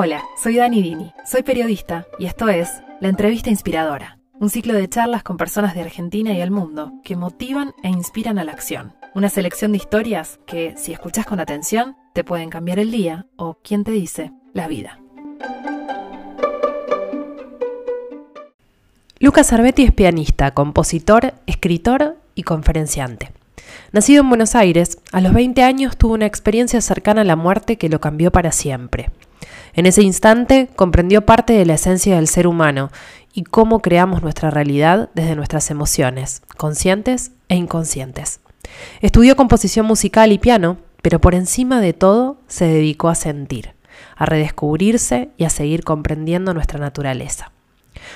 Hola, soy Dani Dini, soy periodista y esto es La Entrevista Inspiradora, un ciclo de charlas con personas de Argentina y el mundo que motivan e inspiran a la acción. Una selección de historias que, si escuchas con atención, te pueden cambiar el día o, quién te dice, la vida. Lucas Arbetti es pianista, compositor, escritor y conferenciante. Nacido en Buenos Aires, a los 20 años tuvo una experiencia cercana a la muerte que lo cambió para siempre. En ese instante comprendió parte de la esencia del ser humano y cómo creamos nuestra realidad desde nuestras emociones, conscientes e inconscientes. Estudió composición musical y piano, pero por encima de todo se dedicó a sentir, a redescubrirse y a seguir comprendiendo nuestra naturaleza.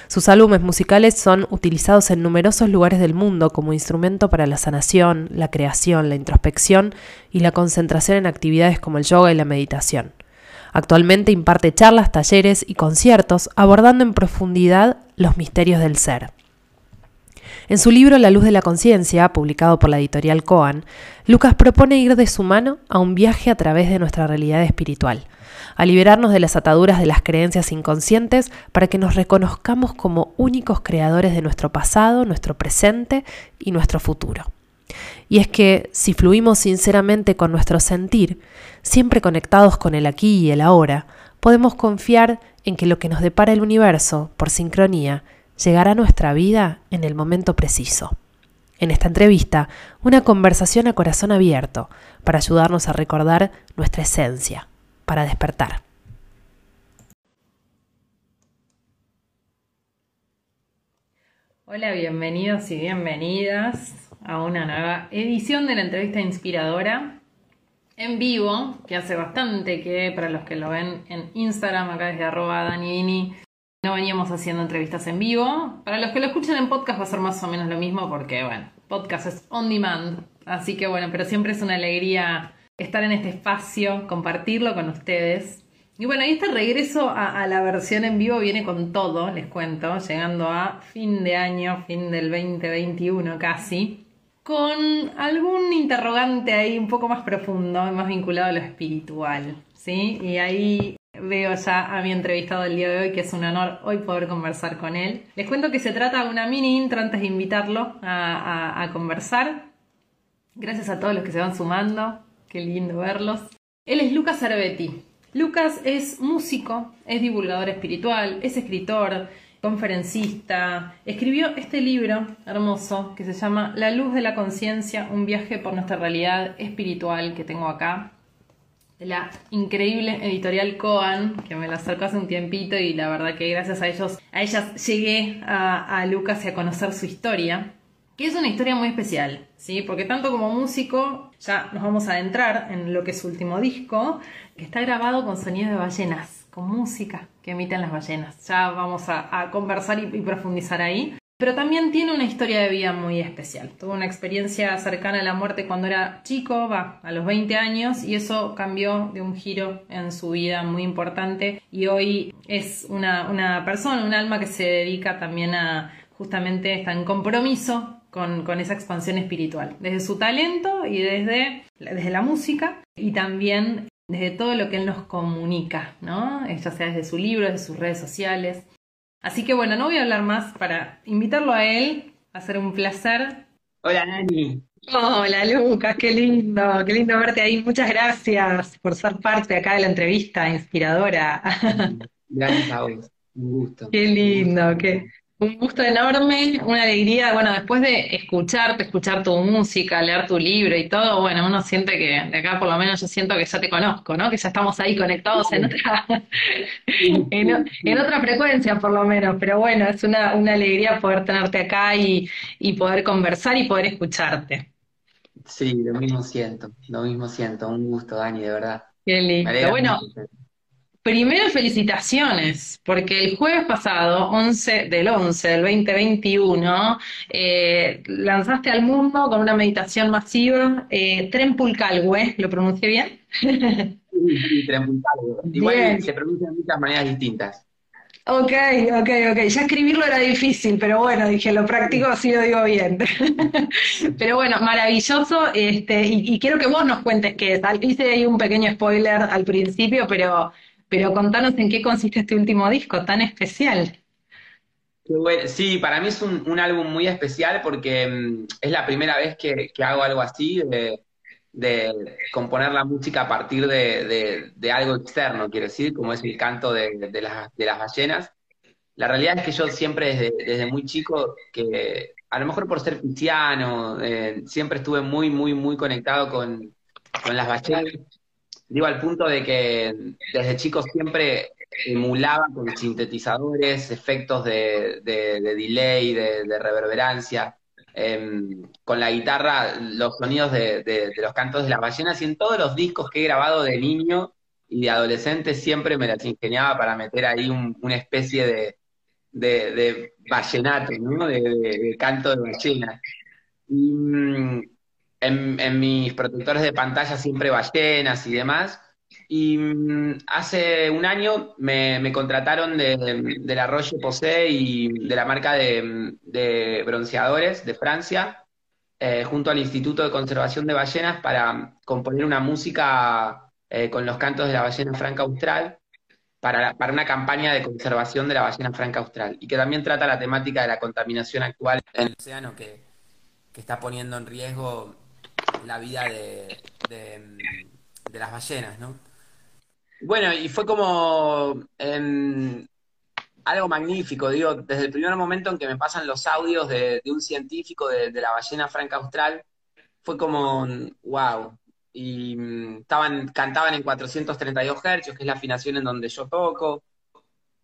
Sus álbumes musicales son utilizados en numerosos lugares del mundo como instrumento para la sanación, la creación, la introspección y la concentración en actividades como el yoga y la meditación. Actualmente imparte charlas, talleres y conciertos abordando en profundidad los misterios del ser. En su libro La luz de la conciencia, publicado por la editorial Coan, Lucas propone ir de su mano a un viaje a través de nuestra realidad espiritual, a liberarnos de las ataduras de las creencias inconscientes para que nos reconozcamos como únicos creadores de nuestro pasado, nuestro presente y nuestro futuro. Y es que si fluimos sinceramente con nuestro sentir, siempre conectados con el aquí y el ahora, podemos confiar en que lo que nos depara el universo, por sincronía, llegará a nuestra vida en el momento preciso. En esta entrevista, una conversación a corazón abierto para ayudarnos a recordar nuestra esencia, para despertar. Hola, bienvenidos y bienvenidas a una nueva edición de la entrevista inspiradora en vivo, que hace bastante que para los que lo ven en Instagram, acá desde arroba Daniini, no veníamos haciendo entrevistas en vivo. Para los que lo escuchan en podcast va a ser más o menos lo mismo porque, bueno, podcast es on demand. Así que, bueno, pero siempre es una alegría estar en este espacio, compartirlo con ustedes. Y bueno, y este regreso a, a, la versión en vivo viene con todo, les cuento, llegando a fin de año, fin del 2021 casi con algún interrogante ahí un poco más profundo, más vinculado a lo espiritual, ¿sí? Y ahí veo ya a mi entrevistado el día de hoy, que es un honor hoy poder conversar con él. Les cuento que se trata de una mini intro antes de invitarlo a, a conversar. Gracias a todos los que se van sumando, qué lindo verlos. Él es Lucas Arbetti. Lucas es músico, es divulgador espiritual, es escritor, conferencista, escribió este libro hermoso que se llama La luz de la conciencia, un viaje por nuestra realidad espiritual que tengo acá, de la increíble editorial Coan, que me la acercó hace un tiempito y la verdad que gracias a ellos, a ellas llegué a, a Lucas y a conocer su historia, que es una historia muy especial, ¿sí? Porque tanto como músico, ya nos vamos a adentrar en lo que es su último disco, que está grabado con sonido de ballenas con música que emiten las ballenas. Ya vamos a, conversar y, profundizar ahí. Pero también tiene una historia de vida muy especial. Tuvo una experiencia cercana a la muerte cuando era chico, va, a los 20 años, y eso cambió de un giro en su vida muy importante. Y hoy es una, una persona, un alma que se dedica también a justamente estar en compromiso con, con, esa expansión espiritual, desde su talento y desde, desde la música y también desde todo lo que él nos comunica, ¿no? Ya sea desde su libro, desde sus redes sociales. Así que bueno, no voy a hablar más para invitarlo a él, a ser un placer. Hola, Nani. Hola, Lucas, qué lindo, qué lindo verte ahí. Muchas gracias por ser parte acá de la entrevista inspiradora. Gracias a vos, un gusto. Qué lindo, qué, un gusto enorme, una alegría, bueno, después de escucharte, escuchar tu música, leer tu libro y todo, bueno, uno siente que de acá por lo menos yo siento que ya te conozco, ¿no? Que ya estamos ahí conectados en otra, en, otra frecuencia por lo menos, pero bueno, es una, una alegría poder tenerte acá y, y poder conversar y poder escucharte. Sí, lo mismo siento, lo mismo siento, un gusto, Dani, de verdad. Qué lindo. Bueno, Primero, felicitaciones, porque el jueves pasado, 11 del 11 del 2021, eh, lanzaste al mundo con una meditación masiva eh, ¿lo pronuncié bien? Sí, sí Trempulcalwe. Igual se pronuncia de muchas maneras distintas. Ok, ok, ok. Ya escribirlo era difícil, pero bueno, dije, lo práctico así lo digo bien. pero bueno, maravilloso. Este, y, y, quiero que vos nos cuentes qué es. Hice ahí un pequeño spoiler al principio, pero pero contanos en qué consiste este último disco tan especial. Sí, para mí es un, álbum muy especial porque mm, es la primera vez que, hago algo así, de, componer la música a partir de, algo externo, quiero decir, como es el canto de, las, ballenas. La realidad es que yo siempre desde, muy chico, que a lo mejor por ser cristiano, eh, siempre estuve muy, muy, muy conectado con, con las ballenas. Digo, al punto de que desde chico siempre emulaba con sintetizadores, efectos de, delay, de, reverberancia, em, con la guitarra, los sonidos de, los cantos de las ballenas, y en todos los discos que he grabado de niño y de adolescente siempre me las ingeniaba para meter ahí una especie de, de, ¿no? De, canto de ballena. Mm, en, mis protectores de pantalla siempre ballenas y demás. Y mm, hace un año me, contrataron de, de, la Roche Posay y de la marca de, bronceadores de Francia, eh, junto al Instituto de Conservación de Ballenas, para componer una música eh, con los cantos de la ballena franca austral para, para una campaña de conservación de la ballena franca austral y que también trata la temática de la contaminación actual en el océano que, que está poniendo en riesgo la vida de, de las ballenas, ¿no? Bueno, y fue como em, algo magnífico, digo, desde el primer momento en que me pasan los audios de, un científico de, la ballena franca austral, fue como, wow. Y mm, estaban, cantaban en 432 Hz, que es la afinación en donde yo toco.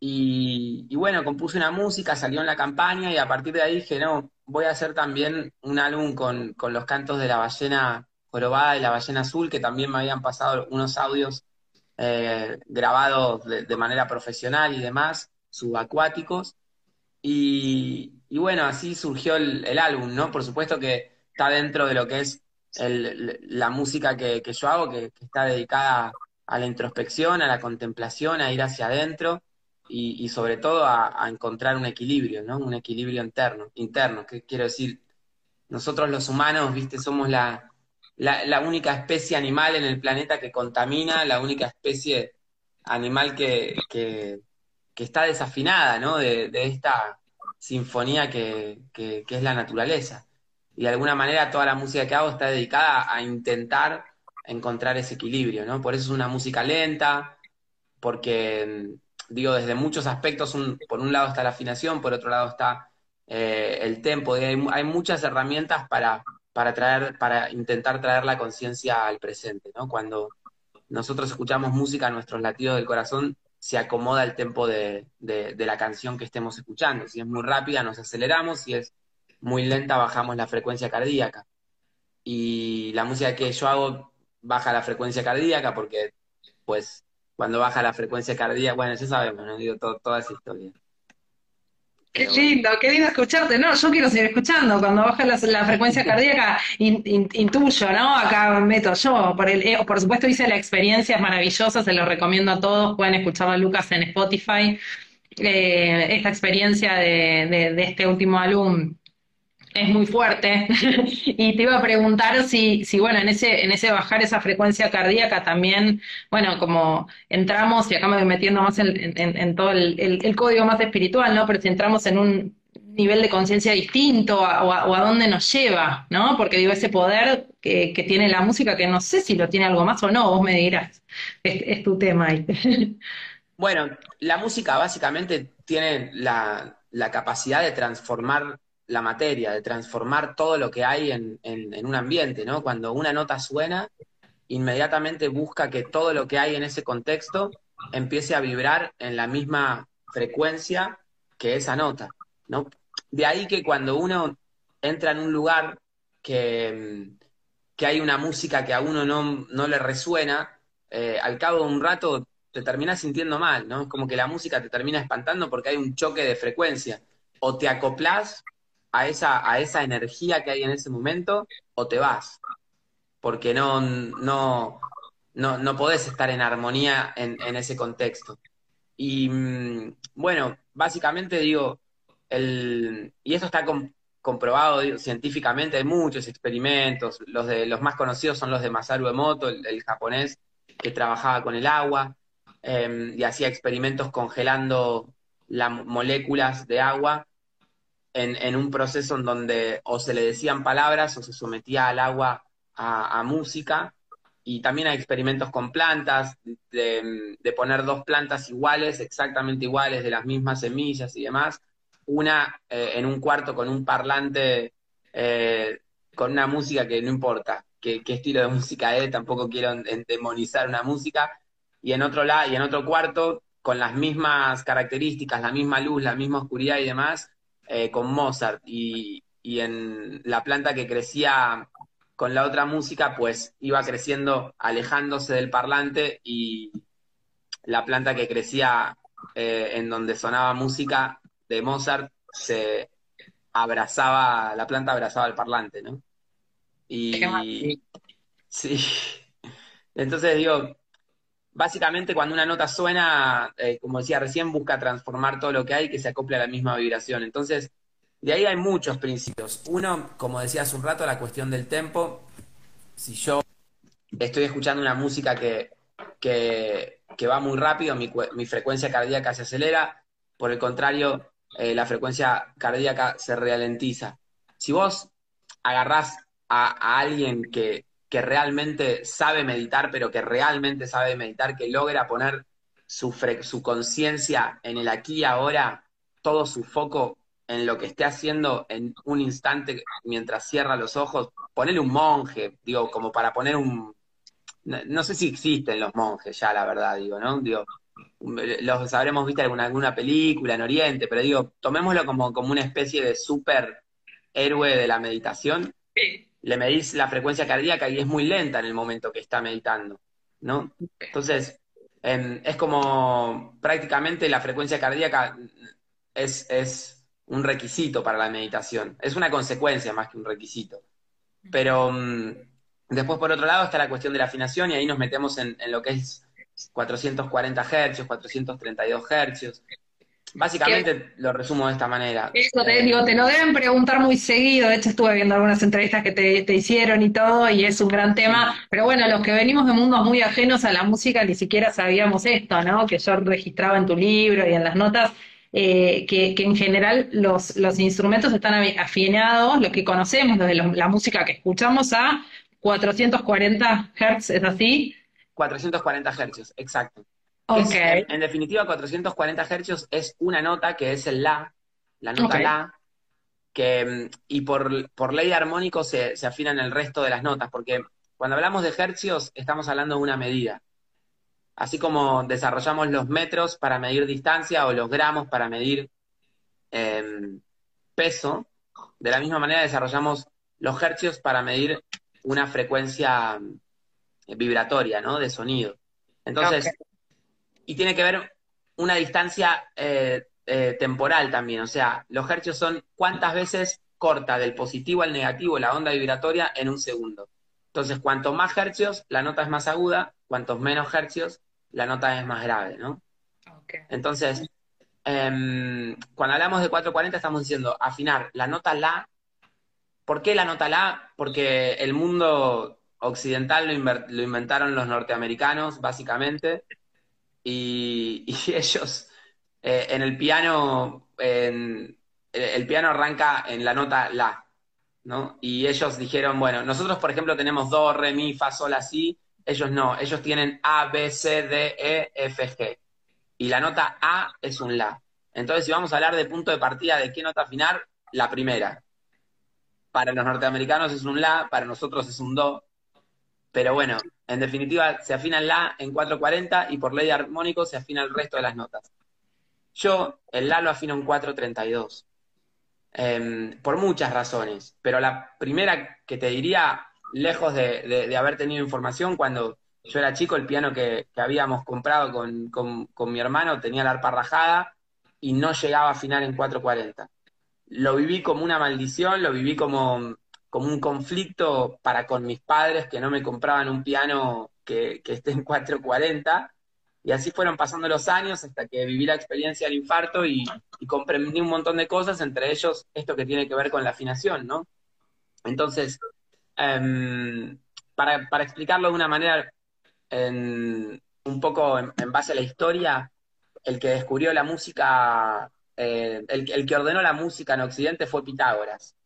Y, bueno, compuse una música, salió en la campaña y a partir de ahí dije, no, voy a hacer también un álbum con, con los cantos de la ballena jorobada y la ballena azul, que también me habían pasado unos audios eh, grabados de, manera profesional y demás, subacuáticos. Y, bueno, así surgió el, álbum, ¿no? Por supuesto que está dentro de lo que es la música que, yo hago, que, está dedicada a la introspección, a la contemplación, a ir hacia adentro y, sobre todo a, encontrar un equilibrio, ¿no? Un equilibrio interno, interno, que quiero decir, nosotros los humanos, viste, somos la, la, única especie animal en el planeta que contamina, la única especie animal que, que, está desafinada, ¿no? De, esta sinfonía que, que, es la naturaleza. Y de alguna manera toda la música que hago está dedicada a intentar encontrar ese equilibrio, ¿no? Por eso es una música lenta, porque, digo, desde muchos aspectos, por un lado está la afinación, por otro lado está eh, el tempo, hay muchas herramientas para para, traer, para intentar traer la conciencia al presente. Cuando nosotros escuchamos música, nuestros latidos del corazón se acomoda el tempo de, la canción que estemos escuchando. Si es muy rápida, nos aceleramos, si es muy lenta, bajamos la frecuencia cardíaca. Y la música que yo hago baja la frecuencia cardíaca porque, pues, cuando baja la frecuencia cardíaca, bueno, ya sabemos, ¿no? Digo, toda esa historia. Qué lindo, qué lindo escucharte. No, yo quiero seguir escuchando. Cuando baja la, frecuencia cardíaca, intuyo, ¿no? Acá meto yo. Por, el, eh, por supuesto, hice la experiencia, es maravillosa, se lo recomiendo a todos. Pueden escuchar a Lucas en Spotify. Eh, esta experiencia de, de, este último álbum es muy fuerte. y te iba a preguntar si, si, bueno, en ese, en ese bajar esa frecuencia cardíaca también, bueno, como entramos, y acá me voy metiendo más en, todo el, código más espiritual, ¿no? Pero si entramos en un nivel de conciencia distinto o a, dónde nos lleva, ¿no? Porque digo, ese poder que, tiene la música, que no sé si lo tiene algo más o no, vos me dirás, es, tu tema. Bueno, la música básicamente tiene la, la capacidad de transformar la materia, de transformar todo lo que hay en, un ambiente, ¿no? Cuando una nota suena, inmediatamente busca que todo lo que hay en ese contexto empiece a vibrar en la misma frecuencia que esa nota, ¿no? De ahí que cuando uno entra en un lugar que, que hay una música que a uno no, le resuena, eh, al cabo de un rato te terminas sintiendo mal, ¿no? Es como que la música te termina espantando porque hay un choque de frecuencia. O te acoplas a esa, a esa energía que hay en ese momento o te vas, porque no, no, no, no podés estar en armonía en, ese contexto. Y mm, bueno, básicamente digo, el, y esto está comprobado científicamente, hay muchos experimentos, los, de, los más conocidos son los de Masaru Emoto, el, japonés que trabajaba con el agua, em, y hacía experimentos congelando las moléculas de agua en, un proceso en donde o se le decían palabras o se sometía al agua a, música. Y también hay experimentos con plantas, de, poner dos plantas iguales, exactamente iguales, de las mismas semillas y demás. Una eh, en un cuarto con un parlante, eh, con una música que no importa qué, estilo de música es, tampoco quiero demonizar una música. Y en otro lado, y en otro cuarto, con las mismas características, la misma luz, la misma oscuridad y demás, eh, con Mozart y, en la planta que crecía con la otra música, pues iba creciendo alejándose del parlante y la planta que crecía eh, en donde sonaba música de Mozart se abrazaba, la planta abrazaba el parlante, ¿no? Y sí, entonces digo, básicamente cuando una nota suena, eh, como decía recién, busca transformar todo lo que hay que se acople a la misma vibración. Entonces, de ahí hay muchos principios. Uno, como decía hace un rato, la cuestión del tempo. Si yo estoy escuchando una música que, que, va muy rápido, mi, frecuencia cardíaca se acelera. Por el contrario, eh, la frecuencia cardíaca se ralentiza. Si vos agarrás a alguien que, que realmente sabe meditar, pero que realmente sabe meditar, que logra poner su, su conciencia en el aquí y ahora, todo su foco en lo que esté haciendo en un instante mientras cierra los ojos, ponerle un monje, digo, como para poner un... No, sé si existen los monjes ya, la verdad, digo, ¿no? Digo, los habremos visto en alguna, película en Oriente, pero digo, tomémoslo como, como una especie de super héroe de la meditación. Sí le medís la frecuencia cardíaca y es muy lenta en el momento que está meditando, ¿no? Entonces, em, es como prácticamente la frecuencia cardíaca es, es, un requisito para la meditación, es una consecuencia más que un requisito. Pero mm, después, por otro lado, está la cuestión de la afinación y ahí nos metemos en, en lo que es 440 Hz, 432 Hz, Básicamente lo resumo de esta manera. Eso te digo, te lo deben preguntar muy seguido. De hecho, estuve viendo algunas entrevistas que te, hicieron y todo, y es un gran tema. Pero bueno, los que venimos de mundos muy ajenos a la música ni siquiera sabíamos esto, ¿no? Que yo registraba en tu libro y en las notas. Eh, que, en general los, los instrumentos están afinados, lo que conocemos desde la música que escuchamos, a 440 Hz, ¿es así? 440 Hz, exacto en, definitiva, 440 Hz es una nota que es el La, la nota La, que, mm, y por, por ley armónico se, se afinan el resto de las notas, porque cuando hablamos de hercios estamos hablando de una medida. Así como desarrollamos los metros para medir distancia o los gramos para medir em, peso, de la misma manera desarrollamos los hercios para medir una frecuencia mm, vibratoria, ¿no? De sonido. Entonces, y tiene que ver una distancia eh, eh, temporal también. O sea, los hercios son cuántas veces corta del positivo al negativo la onda vibratoria en un segundo. Entonces, cuanto más hercios, la nota es más aguda, cuantos menos hercios, la nota es más grave, ¿no? Entonces, em, cuando hablamos de 440 estamos diciendo afinar la nota La. ¿Por qué la nota La? Porque el mundo occidental lo inventaron los norteamericanos, básicamente, y, ellos eh, en el piano, el piano arranca en la nota La, ¿no? Y ellos dijeron, bueno, nosotros por ejemplo tenemos Do, Re, Mi, Fa, Sol, así, ellos no, ellos tienen A, B, C, D, E, F, G. Y la nota A es un La. Entonces, si vamos a hablar de punto de partida de qué nota afinar, la primera. Para los norteamericanos es un La, para nosotros es un Do. Pero bueno, en definitiva, se afina el La en 440 y por ley armónico se afina el resto de las notas. Yo el La lo afino en 432. Em, por muchas razones. Pero la primera que te diría, lejos de, haber tenido información, cuando yo era chico, el piano que, habíamos comprado con, con, mi hermano tenía la arpa rajada y no llegaba a afinar en 440. Lo viví como una maldición, lo viví como como un conflicto para con mis padres que no me compraban un piano que, esté en 440. Y así fueron pasando los años hasta que viví la experiencia del infarto y, comprendí un montón de cosas, entre ellos esto que tiene que ver con la afinación, ¿no? Entonces, em, para, explicarlo de una manera un un poco en, base a la historia, el que descubrió la música, eh, el, que ordenó la música en Occidente fue Pitágoras,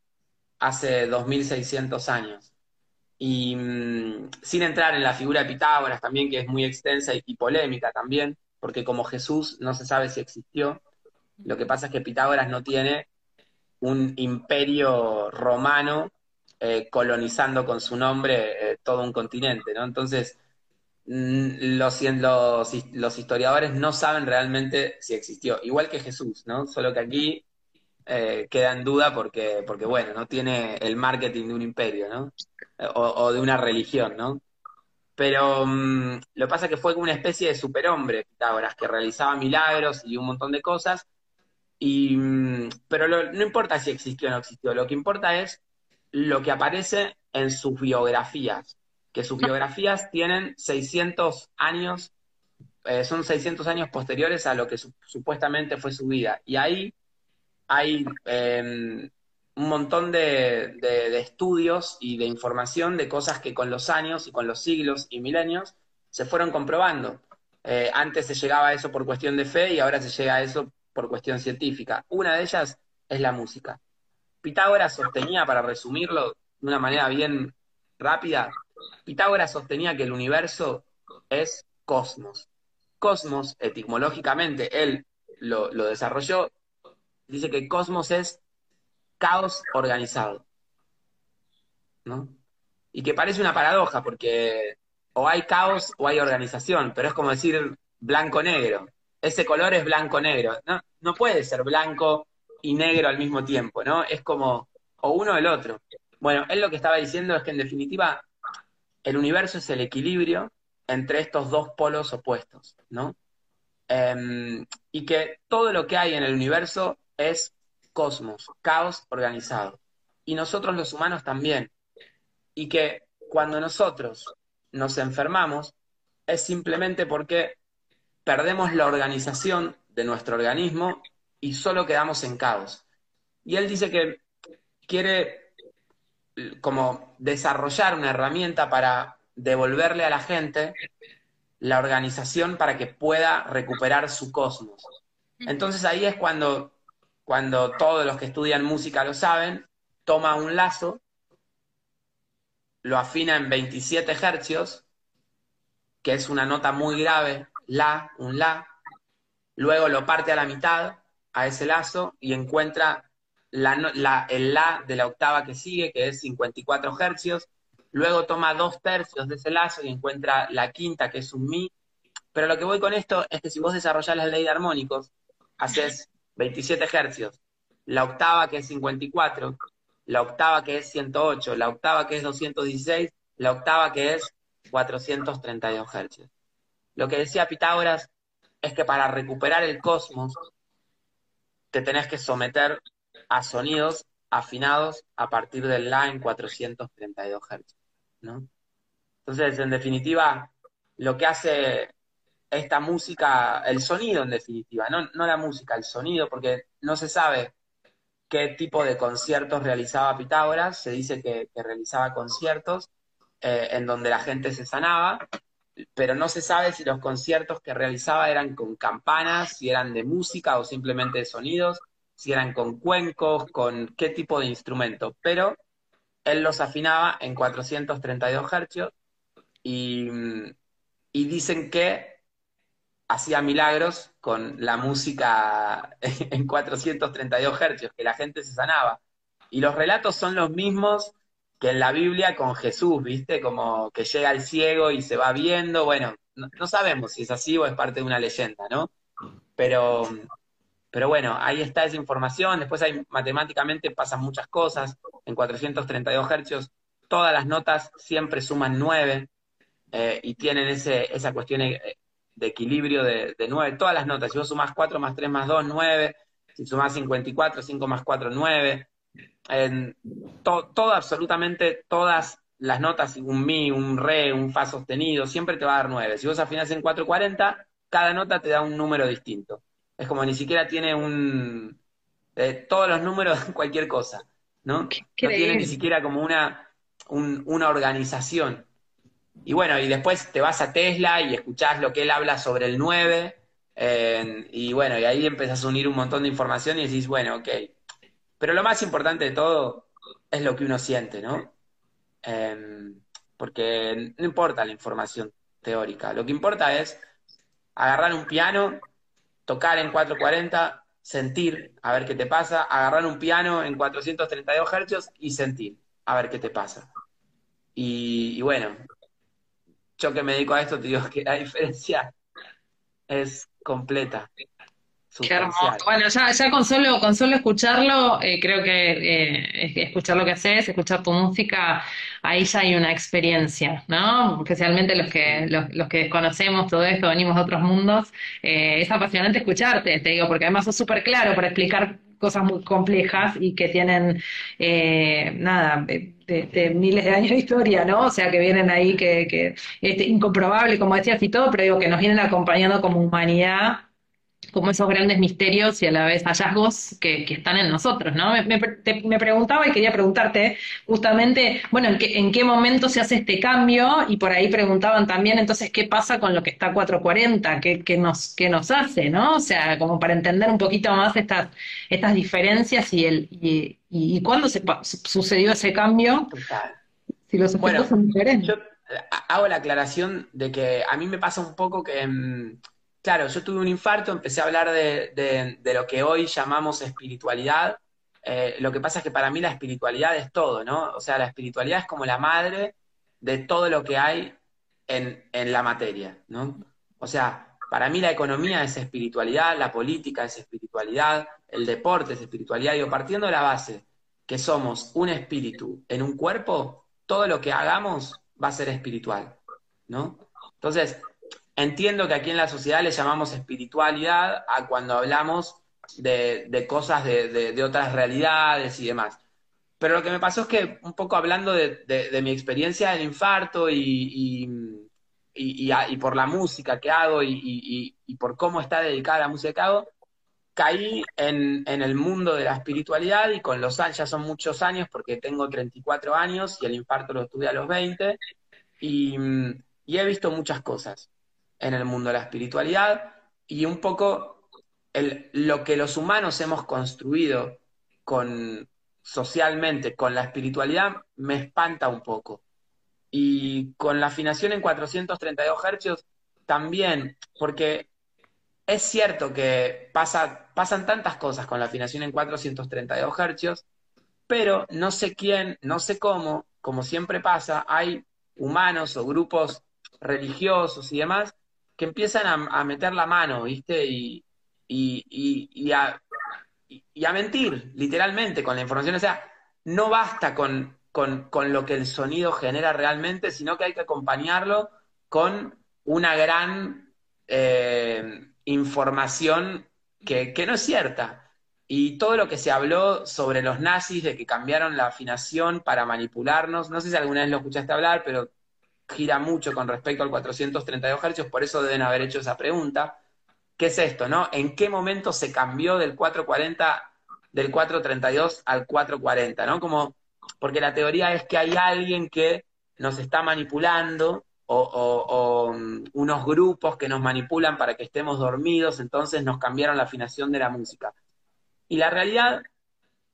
hace 2600 años. Y mm, sin entrar en la figura de Pitágoras también, que es muy extensa y, polémica también, porque como Jesús no se sabe si existió, lo que pasa es que Pitágoras no tiene un imperio romano eh, colonizando con su nombre eh, todo un continente, ¿no? Entonces, mm, los, los, historiadores no saben realmente si existió, igual que Jesús, ¿no? Solo que aquí eh, queda en duda porque, porque, bueno, no tiene el marketing de un imperio, ¿no? O, de una religión, ¿no? Pero mm, lo que pasa es que fue como una especie de superhombre, Pitágoras, que realizaba milagros y un montón de cosas, y, mm, pero no importa si existió o no existió, lo que importa es lo que aparece en sus biografías, que sus biografías tienen 600 años, eh, son 600 años posteriores a lo que supuestamente fue su vida. Y ahí hay em, un montón de, estudios y de información de cosas que con los años y con los siglos y milenios se fueron comprobando. Eh, antes se llegaba a eso por cuestión de fe y ahora se llega a eso por cuestión científica. Una de ellas es la música. Pitágoras sostenía, para resumirlo de una manera bien rápida, Pitágoras sostenía que el universo es cosmos. Cosmos, etimológicamente, él lo, desarrolló, dice que cosmos es caos organizado. ¿no? Y que parece una paradoja, porque o hay caos o hay organización, pero es como decir blanco-negro. Ese color es blanco-negro. No, no puede ser blanco y negro al mismo tiempo, ¿no? Es como o uno o el otro. Bueno, él lo que estaba diciendo es que en definitiva el universo es el equilibrio entre estos dos polos opuestos, ¿no? Em, y que todo lo que hay en el universo es cosmos, caos organizado. Y nosotros los humanos también. Y que cuando nosotros nos enfermamos es simplemente porque perdemos la organización de nuestro organismo y solo quedamos en caos. Y él dice que quiere como desarrollar una herramienta para devolverle a la gente la organización para que pueda recuperar su cosmos. Entonces ahí es cuando, cuando todos los que estudian música lo saben, toma un lazo, lo afina en 27 hercios, que es una nota muy grave, la, un la, luego lo parte a la mitad a ese lazo y encuentra la, el La de la octava que sigue, que es 54 hercios. Luego toma dos tercios de ese lazo y encuentra la quinta, que es un Mi. Pero lo que voy con esto es que si vos desarrollás la ley de armónicos, haces 27 hercios. La octava, que es 54, la octava, que es 108, la octava, que es 216, la octava, que es 432 hercios. Lo que decía Pitágoras es que para recuperar el cosmos te tenés que someter a sonidos afinados a partir del La en 432 Hz, ¿no? Entonces, en definitiva, lo que hace esta música, el sonido en definitiva, no, la música, el sonido, porque no se sabe qué tipo de conciertos realizaba Pitágoras, se dice que, realizaba conciertos eh, en donde la gente se sanaba, pero no se sabe si los conciertos que realizaba eran con campanas, si eran de música o simplemente de sonidos, si eran con cuencos, con qué tipo de instrumento, pero él los afinaba en 432 Hz y, y dicen que hacía milagros con la música en 432 Hz, que la gente se sanaba. Y los relatos son los mismos que en la Biblia con Jesús, ¿viste? Como que llega el ciego y se va viendo, bueno, no, sabemos si es así o es parte de una leyenda, ¿no? Pero, pero bueno, ahí está esa información, después hay matemáticamente pasan muchas cosas, en 432 hercios todas las notas siempre suman 9 eh, y tienen ese, esa cuestión eh, de equilibrio de, de 9, todas las notas, si vos sumás 4 más 3 más 2, 9, si sumás 54, 5 más 4, 9, en todo, absolutamente todas las notas, un mi, un re, un fa sostenido, siempre te va a dar 9. Si vos afinás en 440, cada nota te da un número distinto. Es como ni siquiera tiene un... Eh, todos los números, cualquier cosa, ¿no? No tiene ni siquiera como una, una organización. Y bueno, y después te vas a Tesla y escuchás lo que él habla sobre el 9, y bueno, y ahí empezás a unir un montón de información y decís, bueno, ok. Pero lo más importante de todo es lo que uno siente, ¿no? Em, porque no importa la información teórica, lo que importa es agarrar un piano, tocar en 440, sentir, a ver qué te pasa, agarrar un piano en 432 Hz y sentir, a ver qué te pasa. Y bueno, yo que me dedico a esto, te digo que la diferencia es completa. Qué hermoso. Bueno, ya, ya con solo, con solo escucharlo, eh, creo que eh, escuchar lo que haces, escuchar tu música, ahí ya hay una experiencia, ¿no? Especialmente los que, los, los que desconocemos todo esto, venimos de otros mundos, eh, es apasionante escucharte, te digo, porque además es súper claro para explicar cosas muy complejas y que tienen, eh, nada, de, miles de años de historia, ¿no? O sea, que vienen ahí, que, que este, incomprobable, como decías y todo, pero digo, que nos vienen acompañando como humanidad como esos grandes misterios y a la vez hallazgos que, están en nosotros, ¿no? Me, preguntaba y quería preguntarte justamente, bueno, ¿en qué, ¿en qué momento se hace este cambio? Y por ahí preguntaban también, entonces, ¿qué pasa con lo que está 440? ¿Qué, qué nos, qué nos hace, no? O sea, como para entender un poquito más estas, estas diferencias y, el, y, y, cuándo se sucedió ese cambio. Si los efectos son diferentes. Yo hago la aclaración de que a mí me pasa un poco que... Mm, claro, yo tuve un infarto, empecé a hablar de, lo que hoy llamamos espiritualidad. Eh, lo que pasa es que para mí la espiritualidad es todo, ¿no? O sea, la espiritualidad es como la madre de todo lo que hay en, la materia, ¿no? O sea, para mí la economía es espiritualidad, la política es espiritualidad, el deporte es espiritualidad. Digo, partiendo de la base que somos un espíritu en un cuerpo, todo lo que hagamos va a ser espiritual, ¿no? Entonces, Entiendo que aquí en la sociedad le llamamos espiritualidad a cuando hablamos de, cosas de, otras realidades y demás. Pero lo que me pasó es que, un poco hablando de, mi experiencia del infarto y, y, por la música que hago y, por cómo está dedicada la música que hago, caí en, en, el mundo de la espiritualidad y con los años, ya son muchos años porque tengo 34 años y el infarto lo tuve a los 20 y he visto muchas cosas en el mundo de la espiritualidad y un poco lo que los humanos hemos construido con, socialmente con la espiritualidad me espanta un poco. Y con la afinación en 432 Hz también, porque es cierto que pasa, pasan tantas cosas con la afinación en 432 Hz, pero no sé quién, no sé cómo, como siempre pasa, hay humanos o grupos religiosos y demás que empiezan a, meter la mano, ¿viste? Y, y, a, mentir, literalmente, con la información. O sea, no basta con, lo que el sonido genera realmente, sino que hay que acompañarlo con una gran eh, información que, que no es cierta. Y todo lo que se habló sobre los nazis, de que cambiaron la afinación para manipularnos, no sé si alguna vez lo escuchaste hablar, pero gira mucho con respecto al 432 Hz, por eso deben haber hecho esa pregunta. ¿Qué es esto, no? ¿En qué momento se cambió del 440, del 432 al 440, no? Como, porque la teoría es que hay alguien que nos está manipulando o, mm, unos grupos que nos manipulan para que estemos dormidos, entonces nos cambiaron la afinación de la música. Y la realidad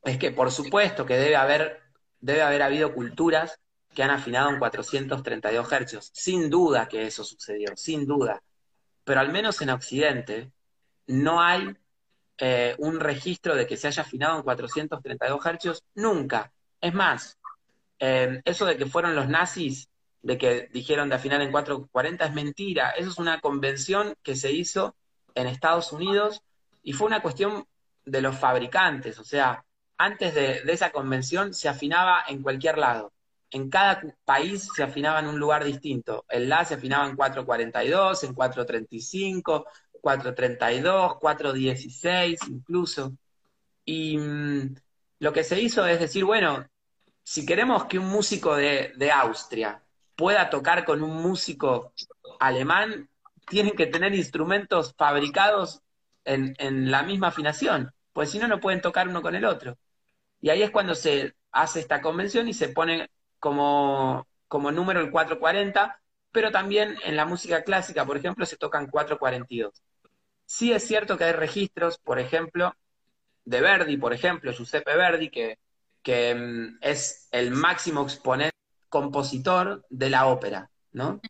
es que, por supuesto, que debe haber, debe haber habido culturas que han afinado en 432 Hz. Sin duda que eso sucedió, sin duda. Pero al menos en Occidente no hay eh, un registro de que se haya afinado en 432 Hz nunca. Es más, eh, eso de que fueron los nazis, de que dijeron de afinar en 440 es mentira. Eso es una convención que se hizo en Estados Unidos y fue una cuestión de los fabricantes. O sea, antes de esa convención se afinaba en cualquier lado en cada país se afinaba en un lugar distinto. El La se afinaba en 442, en 435, 432, 416 incluso. Y mm, lo que se hizo es decir, bueno, si queremos que un músico de, Austria pueda tocar con un músico alemán, tienen que tener instrumentos fabricados en, en la misma afinación, pues si no, no pueden tocar uno con el otro. Y ahí es cuando se hace esta convención y se pone como, como número el 440, pero también en la música clásica, por ejemplo, se tocan 4.42. Sí es cierto que hay registros, por ejemplo, de Verdi, por ejemplo, Giuseppe Verdi, que, que mm, es el máximo exponente compositor de la ópera, ¿no? O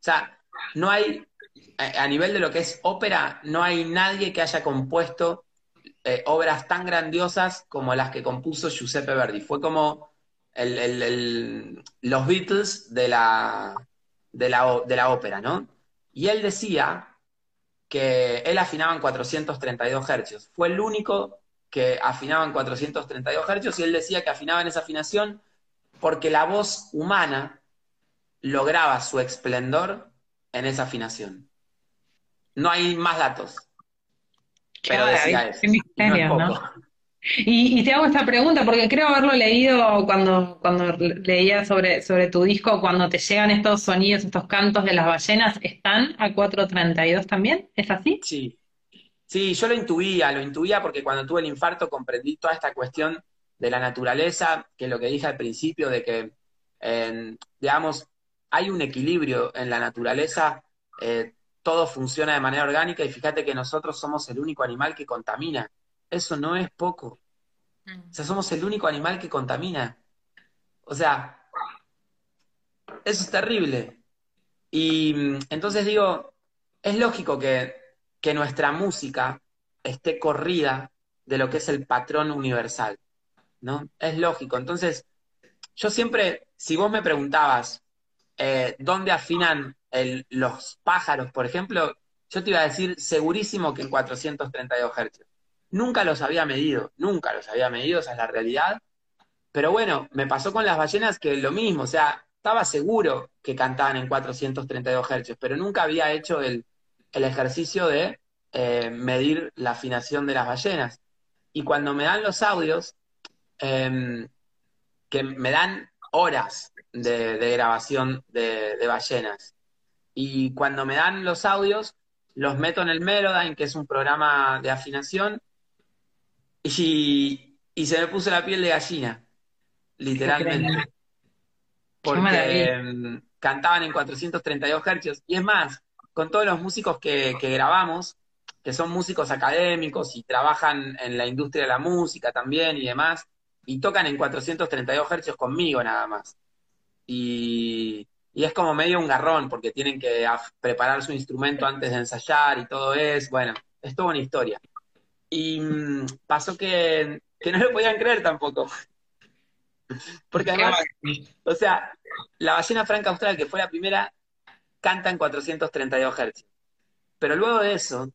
sea, no hay, a nivel de lo que es ópera, no hay nadie que haya compuesto eh, obras tan grandiosas como las que compuso Giuseppe Verdi. Fue como los Beatles de la, de, la, de la ópera, ¿no? Y él decía que él afinaba en 432 hercios. Fue el único que afinaba en 432 hercios y él decía que afinaba en esa afinación porque la voz humana lograba su esplendor en esa afinación. No hay más datos. Pero decía eso. Y, te hago esta pregunta porque creo haberlo leído cuando, cuando leía sobre, sobre tu disco, cuando te llegan estos sonidos, estos cantos de las ballenas, ¿están a 432 también? ¿Es así? Sí. Sí, yo lo intuía, lo intuía porque cuando tuve el infarto comprendí toda esta cuestión de la naturaleza, que es lo que dije al principio, de que, digamos, hay un equilibrio en la naturaleza, eh, todo funciona de manera orgánica y fíjate que nosotros somos el único animal que contamina. Eso no es poco. Mm. O sea, somos el único animal que contamina. O sea, eso es terrible. Y mm, entonces digo, es lógico que, que nuestra música esté corrida de lo que es el patrón universal. ¿no? Es lógico. Entonces, yo siempre, si vos me preguntabas eh, dónde afinan los pájaros, por ejemplo, yo te iba a decir segurísimo que en 432 Hz. Nunca los había medido, nunca los había medido, esa es la realidad. Pero bueno, me pasó con las ballenas que lo mismo, o sea, estaba seguro que cantaban en 432 Hz, pero nunca había hecho el, ejercicio de eh, medir la afinación de las ballenas. Y cuando me dan los audios, Em, que me dan horas de, grabación de, ballenas. Y cuando me dan los audios, los meto en el Melodyne, que es un programa de afinación, y, se me puso la piel de gallina, literalmente. Porque em, cantaban en 432 hercios. Y es más, con todos los músicos que, que grabamos, que son músicos académicos y trabajan en la industria de la música también y demás, y tocan en 432 hercios conmigo nada más. Y, es como medio un garrón, porque tienen que preparar su instrumento antes de ensayar y todo es, bueno, es toda una historia. Y mm, pasó que, no lo podían creer tampoco. Porque además, o sea, la ballena franca austral, que fue la primera, canta en 432 hercios. Pero luego de eso,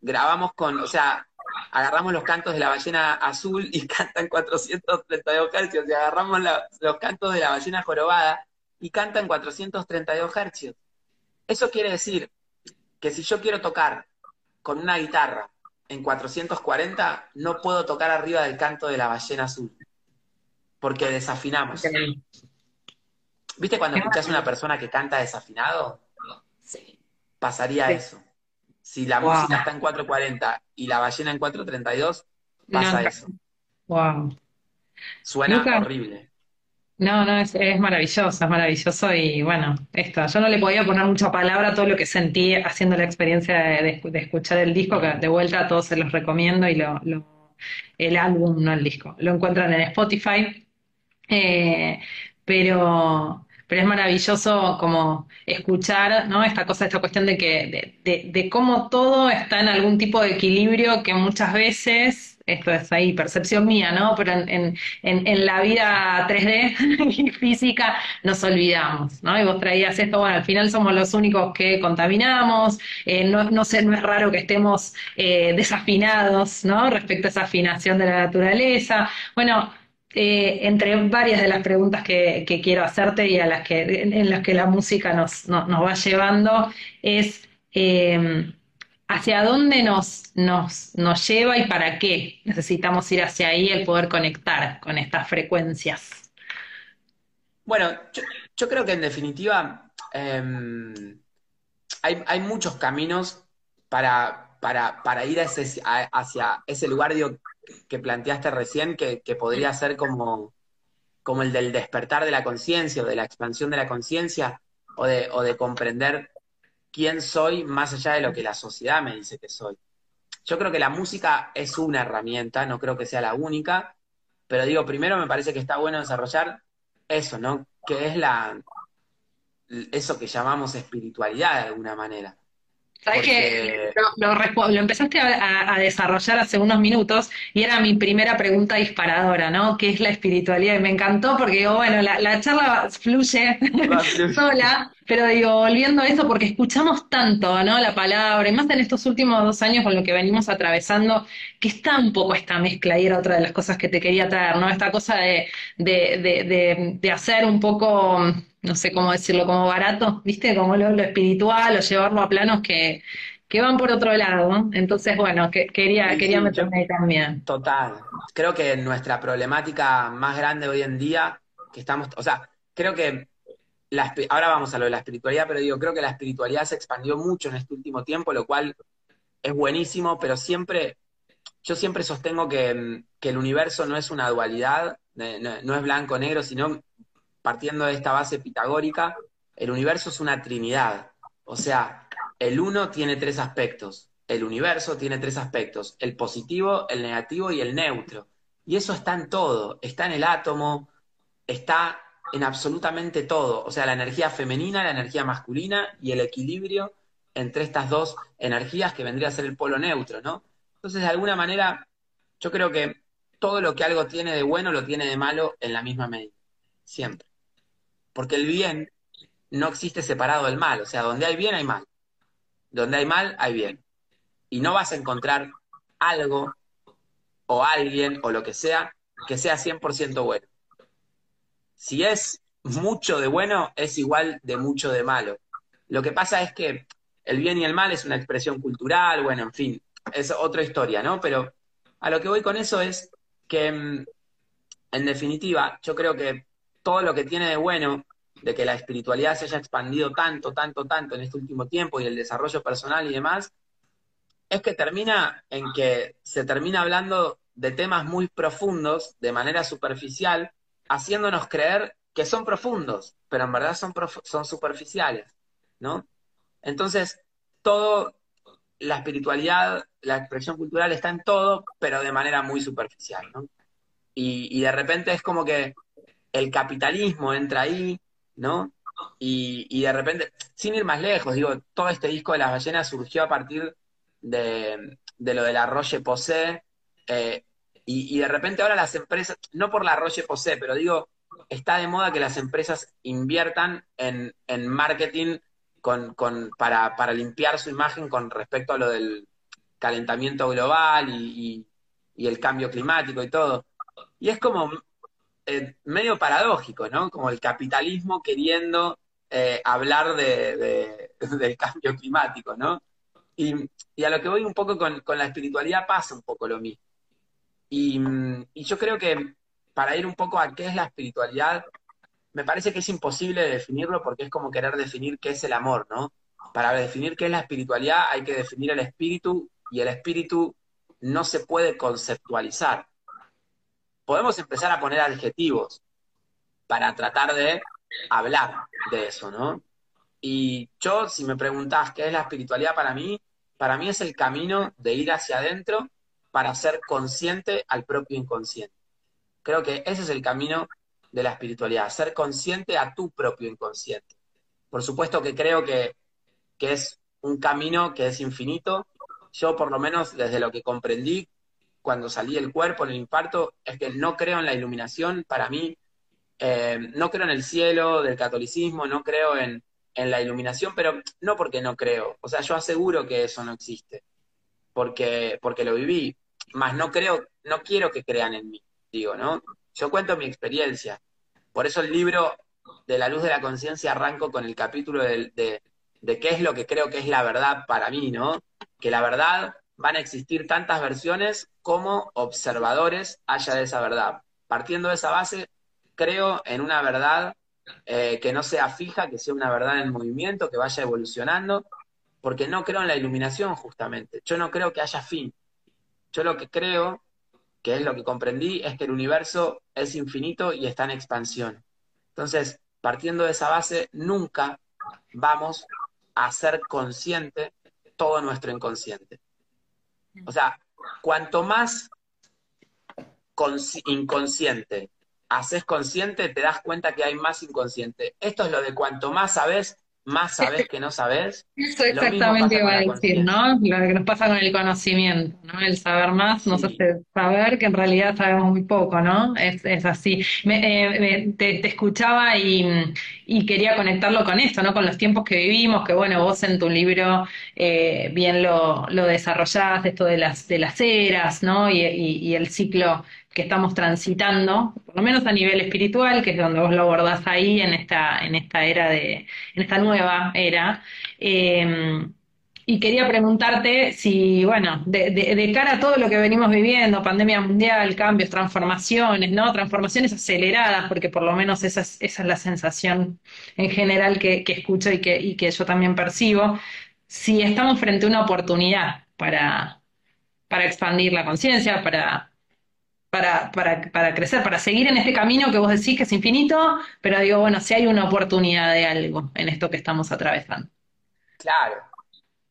grabamos con, o sea, agarramos los cantos de la ballena azul y cantan 432 hercios, y agarramos los cantos de la ballena jorobada y cantan 432 hercios. Eso quiere decir que si yo quiero tocar con una guitarra en 440, no puedo tocar arriba del canto de la ballena azul, porque desafinamos. ¿Viste cuando escuchas a una persona que canta desafinado? Sí. Pasaría eso. Si la música está en 440 y la ballena en 432, pasa eso. Wow. Suena horrible. No, no, es, maravilloso, es maravilloso y bueno, esto, yo no le podía poner mucha palabra a todo lo que sentí haciendo la experiencia de, escuchar el disco, que de vuelta a todos se los recomiendo y lo, el álbum, no el disco, lo encuentran en Spotify, eh, pero pero es maravilloso como escuchar, ¿no? Esta cosa, esta cuestión de que, de, de, cómo todo está en algún tipo de equilibrio que muchas veces, esto es ahí, percepción mía, ¿no? Pero en, en, en la vida 3D y física nos olvidamos, ¿no? Y vos traías esto, bueno, al final somos los únicos que contaminamos, eh, no, no, sé, no es raro que estemos eh, desafinados, ¿no? Respecto a esa afinación de la naturaleza. Bueno, eh, entre varias de las preguntas que, quiero hacerte y a las que, en, las que la música nos, va llevando, es hacia dónde nos, nos, nos lleva y para qué necesitamos ir hacia ahí el poder conectar con estas frecuencias. Bueno, yo, creo que en definitiva em, hay, muchos caminos para, para, ir hacia ese lugar, digo, que planteaste recién, que, podría ser como, como el del despertar de la conciencia o de la expansión de la conciencia, o de, o de comprender quién soy más allá de lo que la sociedad me dice que soy. Yo creo que la música es una herramienta, no creo que sea la única, pero digo, primero me parece que está bueno desarrollar eso, ¿no? Que es la eso que llamamos espiritualidad de alguna manera. Sabes que lo, empezaste a, desarrollar hace unos minutos y era mi primera pregunta disparadora, ¿no? ¿Qué es la espiritualidad? Y me encantó porque digo, bueno, la, charla fluye sola, pero digo, volviendo a eso, porque escuchamos tanto, ¿no? La palabra, y más en estos últimos dos años con lo que venimos atravesando, que está un poco esta mezcla y era otra de las cosas que te quería traer, ¿no? Esta cosa de, de, de, de hacer un poco no sé cómo decirlo, como barato, ¿viste? Como lo, espiritual o llevarlo a planos que, que van por otro lado. Entonces, bueno, que, quería, quería meterme ahí también. Total. Creo que nuestra problemática más grande hoy en día, que estamos, o sea, creo que la, ahora vamos a lo de la espiritualidad, pero digo, creo que la espiritualidad se expandió mucho en este último tiempo, lo cual es buenísimo, pero siempre, yo siempre sostengo que, que el universo no es una dualidad, no es blanco-negro, sino partiendo de esta base pitagórica, el universo es una trinidad. O sea, el uno tiene tres aspectos. El universo tiene tres aspectos. El positivo, el negativo y el neutro. Y eso está en todo. Está en el átomo, está en absolutamente todo. O sea, la energía femenina, la energía masculina y el equilibrio entre estas dos energías que vendría a ser el polo neutro, ¿no? Entonces, de alguna manera, yo creo que todo lo que algo tiene de bueno lo tiene de malo en la misma medida. Siempre. Porque el bien no existe separado del mal. O sea, donde hay bien hay mal. Donde hay mal hay bien. Y no vas a encontrar algo o alguien o lo que sea que sea 100% bueno. Si es mucho de bueno, es igual de mucho de malo. Lo que pasa es que el bien y el mal es una expresión cultural, bueno, en fin, es otra historia, ¿no? Pero a lo que voy con eso es que, mm, en definitiva, yo creo que todo lo que tiene de bueno de que la espiritualidad se haya expandido tanto, tanto, tanto en este último tiempo y el desarrollo personal y demás, es que termina en que se termina hablando de temas muy profundos de manera superficial, haciéndonos creer que son profundos, pero en verdad son, son superficiales, ¿no? Entonces, todo, la espiritualidad, la expresión cultural está en todo, pero de manera muy superficial, y de repente es como que el capitalismo entra ahí, ¿no? Y, de repente, sin ir más lejos, digo, todo este disco de las ballenas surgió a partir de, lo de la Roche Posay, eh, y, de repente ahora las empresas, no por la Roche Posay, pero digo, está de moda que las empresas inviertan en, marketing con, para, para, limpiar su imagen con respecto a lo del calentamiento global y, y el cambio climático y todo. Y es como eh, medio paradójico, ¿no? Como el capitalismo queriendo eh, hablar de, del cambio climático, ¿no? Y, a lo que voy un poco con, la espiritualidad pasa un poco lo mismo. Y, yo creo que para ir un poco a qué es la espiritualidad, me parece que es imposible definirlo porque es como querer definir qué es el amor, ¿no? Para definir qué es la espiritualidad hay que definir el espíritu y el espíritu no se puede conceptualizar podemos empezar a poner adjetivos para tratar de hablar de eso, ¿no? Y yo, si me preguntás qué es la espiritualidad para mí, para mí es el camino de ir hacia adentro para ser consciente al propio inconsciente. Creo que ese es el camino de la espiritualidad, ser consciente a tu propio inconsciente. Por supuesto que creo que, que es un camino que es infinito. Yo, por lo menos, desde lo que comprendí, cuando salí del cuerpo en el infarto es que no creo en la iluminación, para mí, eh, no creo en el cielo del catolicismo, no creo en, la iluminación, pero no porque no creo, o sea, yo aseguro que eso no existe, porque, porque lo viví, más no creo, no quiero que crean en mí, digo, ¿no? Yo cuento mi experiencia, por eso el libro de la luz de la conciencia arranco con el capítulo de, de qué es lo que creo que es la verdad para mí, ¿no? Que la verdad van a existir tantas versiones como observadores haya de esa verdad. Partiendo de esa base, creo en una verdad eh, que no sea fija, que sea una verdad en movimiento, que vaya evolucionando, porque no creo en la iluminación justamente. Yo no creo que haya fin. Yo lo que creo, que es lo que comprendí, es que el universo es infinito y está en expansión. Entonces, partiendo de esa base, nunca, vamos a hacer consciente todo nuestro inconsciente. O sea, cuanto más inconsciente haces consciente, te das cuenta que hay más inconsciente. Esto es lo de cuanto más sabes, más sabes que no sabes. Eso exactamente iba a decir, ¿no? Lo que nos pasa con el conocimiento, ¿no? El saber más nos hace saber que en realidad sabemos muy poco, ¿no? Es, es así. Eh, te, escuchaba y, quería conectarlo con esto, ¿no? Con los tiempos que vivimos, que bueno, vos en tu libro eh, bien lo, lo desarrollás, esto de las, de las eras, ¿no? Y, y el ciclo que estamos transitando, por lo menos a nivel espiritual, que es donde vos lo abordás ahí en esta, en esta era de, en esta nueva era. Eh, y quería preguntarte si, bueno, de, cara a todo lo que venimos viviendo, pandemia mundial, cambios, transformaciones, ¿no? Transformaciones aceleradas, porque por lo menos esa es, la sensación en general que, escucho y que, que yo también percibo, si estamos frente a una oportunidad para, para expandir la conciencia, para, para, para, para crecer, para seguir en este camino que vos decís que es infinito, pero digo, bueno, si hay una oportunidad de algo en esto que estamos atravesando. Claro,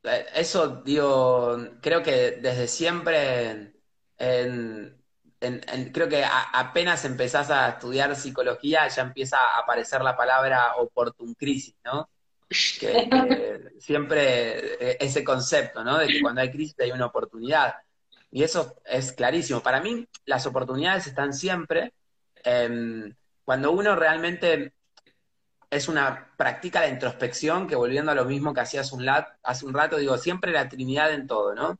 eh, eso digo, creo que desde siempre, creo que apenas empezás a estudiar psicología ya empieza a aparecer la palabra oportun crisis, ¿no? que siempre eh, ese concepto, ¿no? De que cuando hay crisis hay una oportunidad. Y eso es clarísimo. Para mí, las oportunidades están siempre em, cuando uno realmente es una práctica de introspección, que volviendo a lo mismo que hacías un hace un rato, digo, siempre la Trinidad en todo, ¿no?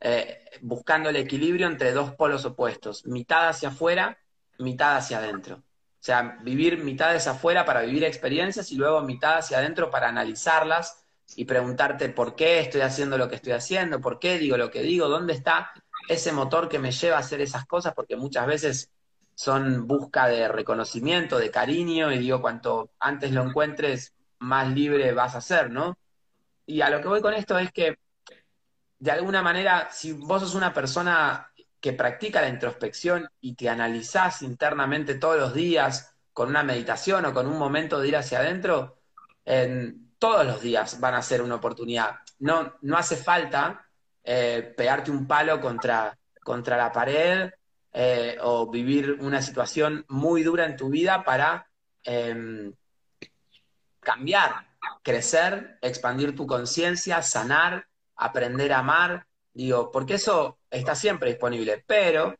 Eh, buscando el equilibrio entre dos polos opuestos, mitad hacia afuera, mitad hacia adentro. O sea, vivir mitad hacia afuera para vivir experiencias y luego mitad hacia adentro para analizarlas y preguntarte por qué estoy haciendo lo que estoy haciendo, por qué digo lo que digo, dónde está ese motor que me lleva a hacer esas cosas, porque muchas veces son busca de reconocimiento, de cariño, y digo, cuanto antes lo encuentres, más libre vas a ser, ¿no? Y a lo que voy con esto es que, de alguna manera, si vos sos una persona que practica la introspección y te analizás internamente todos los días con una meditación o con un momento de ir hacia adentro, en, todos los días van a ser una oportunidad. No, no hace falta eh, pegarte un palo contra, contra la pared eh, o vivir una situación muy dura en tu vida para em, cambiar, crecer, expandir tu conciencia, sanar, aprender a amar. Digo, porque eso está siempre disponible. Pero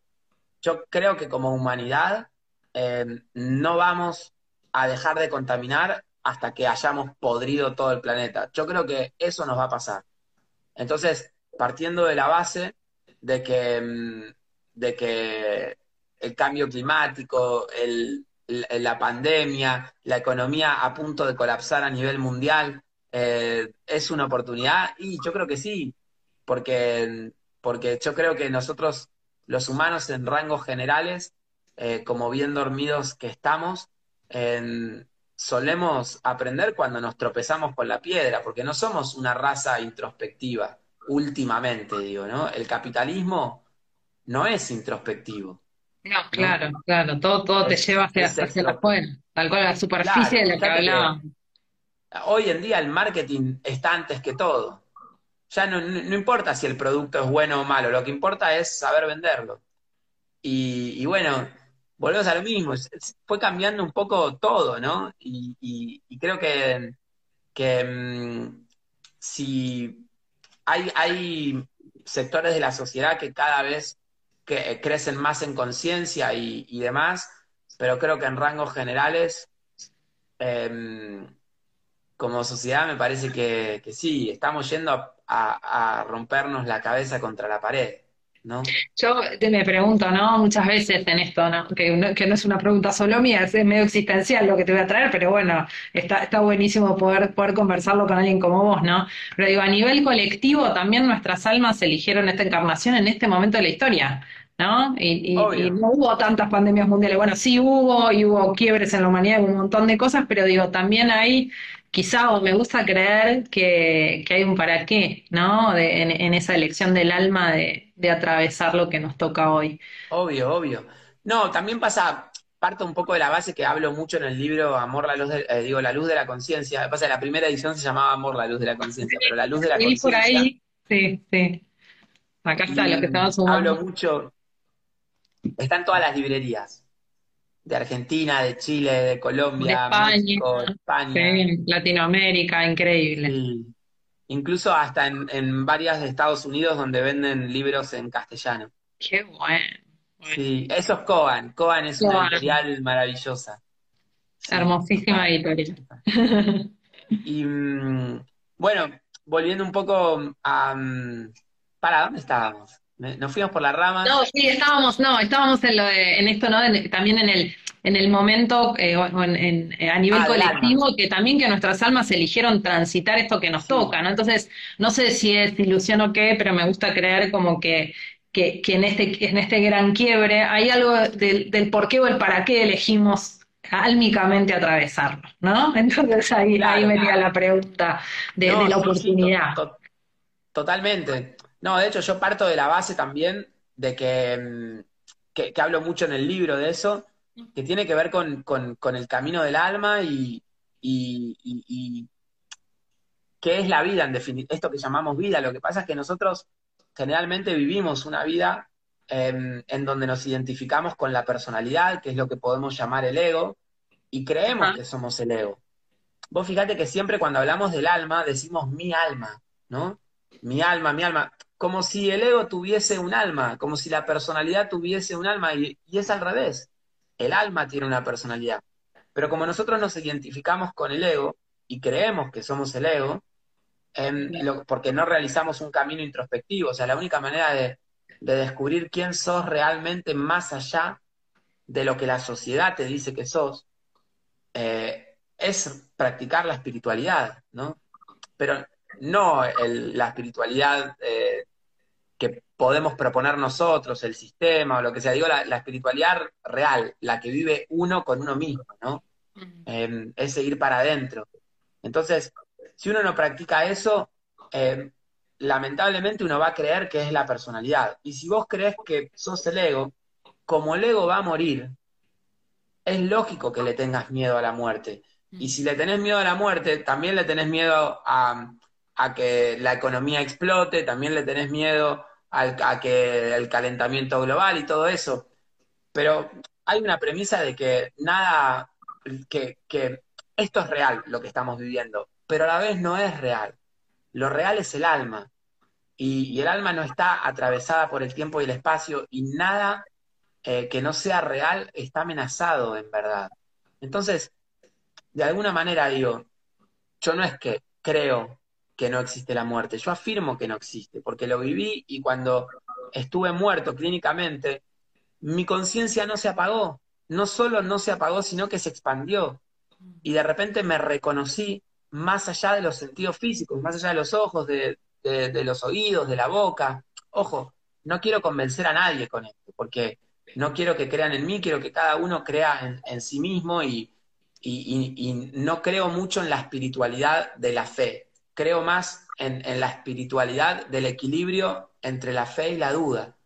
yo creo que como humanidad em, no vamos a dejar de contaminar hasta que hayamos podrido todo el planeta. Yo creo que eso nos va a pasar. Entonces, partiendo de la base de que, mm, de que el cambio climático, la pandemia, la economía a punto de colapsar a nivel mundial, eh, es una oportunidad y yo creo que sí, porque, porque yo creo que nosotros, los humanos en rangos generales, eh, como bien dormidos que estamos, en, solemos aprender cuando nos tropezamos con la piedra, porque no somos una raza introspectiva, últimamente digo, ¿no? El capitalismo no es introspectivo. No, claro, claro, todo, todo te lleva hacia, hacia la tal cual la superficie de la que hablábamos. Hoy en día el marketing está antes que todo. Ya no, no, importa si el producto es bueno o malo, lo que importa es saber venderlo. Y, y bueno, volvemos a lo mismo, fue cambiando un poco todo, ¿no? Y, creo que, mm, si hay, sectores de la sociedad que cada vez que crecen más en conciencia y, demás, pero creo que en rangos generales, em, como sociedad me parece que, sí, estamos yendo a rompernos la cabeza contra la pared. ¿No? Yo me pregunto, ¿no? Muchas veces en esto, ¿no? Que, no, que no es una pregunta solo mía, es medio existencial lo que te voy a traer, pero bueno, está, está buenísimo poder, poder conversarlo con alguien como vos, ¿no? Pero digo, a nivel colectivo también nuestras almas eligieron esta encarnación en este momento de la historia. ¿no? Y, y, no hubo tantas pandemias mundiales. Bueno, sí hubo, y hubo quiebres en la humanidad, un montón de cosas, pero digo, también hay quizá o me gusta creer que, hay un para qué, ¿no? en, esa elección del alma de, atravesar lo que nos toca hoy. Obvio, obvio. No, también pasa, parto un poco de la base que hablo mucho en el libro Amor, la luz de, eh, digo, la luz de la conciencia. Pasa la primera edición se llamaba Amor, la luz de la conciencia, pero la luz de la conciencia. por ahí, sí, sí. Acá está lo que estaba sumando. Hablo mucho, está en todas las librerías, de Argentina, de Chile, de Colombia, de España, España. Latinoamérica, increíble. Incluso hasta en, en varias de Estados Unidos donde venden libros en castellano. Qué bueno. Sí, eso es Coan. Coan es una editorial maravillosa. Hermosísima editorial. Y mm, bueno, volviendo un poco a... Mm, ¿Para dónde estábamos? Nos fuimos por la rama. No, sí, estábamos, no, estábamos en lo de, en esto, ¿no? también en el, en el momento, eh, en, a nivel ah, colectivo, que también que nuestras almas eligieron transitar esto que nos toca, ¿no? Entonces, no sé si es ilusión o qué, pero me gusta creer como que que, en, este, en este gran quiebre hay algo del, por qué o el para qué elegimos álmicamente atravesarlo, ¿no? Entonces ahí, ahí venía la pregunta de, la oportunidad. totalmente. No, de hecho yo parto de la base también de que, que, hablo mucho en el libro de eso, que tiene que ver con, el camino del alma y, y, y, qué es la vida en definitiva, esto que llamamos vida. Lo que pasa es que nosotros generalmente vivimos una vida em, en donde nos identificamos con la personalidad, que es lo que podemos llamar el ego, y creemos que somos el ego. Vos fíjate que siempre cuando hablamos del alma decimos mi alma, ¿no? Mi alma, mi alma, como si el ego tuviese un alma, como si la personalidad tuviese un alma, y, y es al revés. El alma tiene una personalidad. Pero como nosotros nos identificamos con el ego y creemos que somos el ego, porque no realizamos un camino introspectivo. O sea, la única manera de, descubrir quién sos realmente más allá de lo que la sociedad te dice que sos, eh, es practicar la espiritualidad, ¿no? Pero no la espiritualidad eh, que podemos proponer nosotros, el sistema o lo que sea, digo la, espiritualidad real, la que vive uno con uno mismo, ¿no? Eh, es seguir para adentro. Entonces, si uno no practica eso, eh, lamentablemente uno va a creer que es la personalidad. Y si vos crees que sos el ego, como el ego va a morir, es lógico que le tengas miedo a la muerte. Y si le tenés miedo a la muerte, también le tenés miedo a, que la economía explote, también le tenés miedo a que el calentamiento global y todo eso. Pero hay una premisa de que nada, que, que esto es real, lo que estamos viviendo pero a la vez no es real. Lo real es el alma. Y, el alma no está atravesada por el tiempo y el espacio y nada eh, que no sea real está amenazado en verdad. Entonces, de alguna manera digo, yo no es que creo que no existe la muerte, yo afirmo que no existe, porque lo viví y cuando estuve muerto clínicamente, mi conciencia no se apagó, no solo no se apagó, sino que se expandió. Y de repente me reconocí más allá de los sentidos físicos, más allá de los ojos, de, los oídos, de la boca. Ojo, no quiero convencer a nadie con esto, porque no quiero que crean en mí, quiero que cada uno crea en, sí mismo y, no creo mucho en la espiritualidad de la fe, creo más en, la espiritualidad del equilibrio entre la fe y la duda,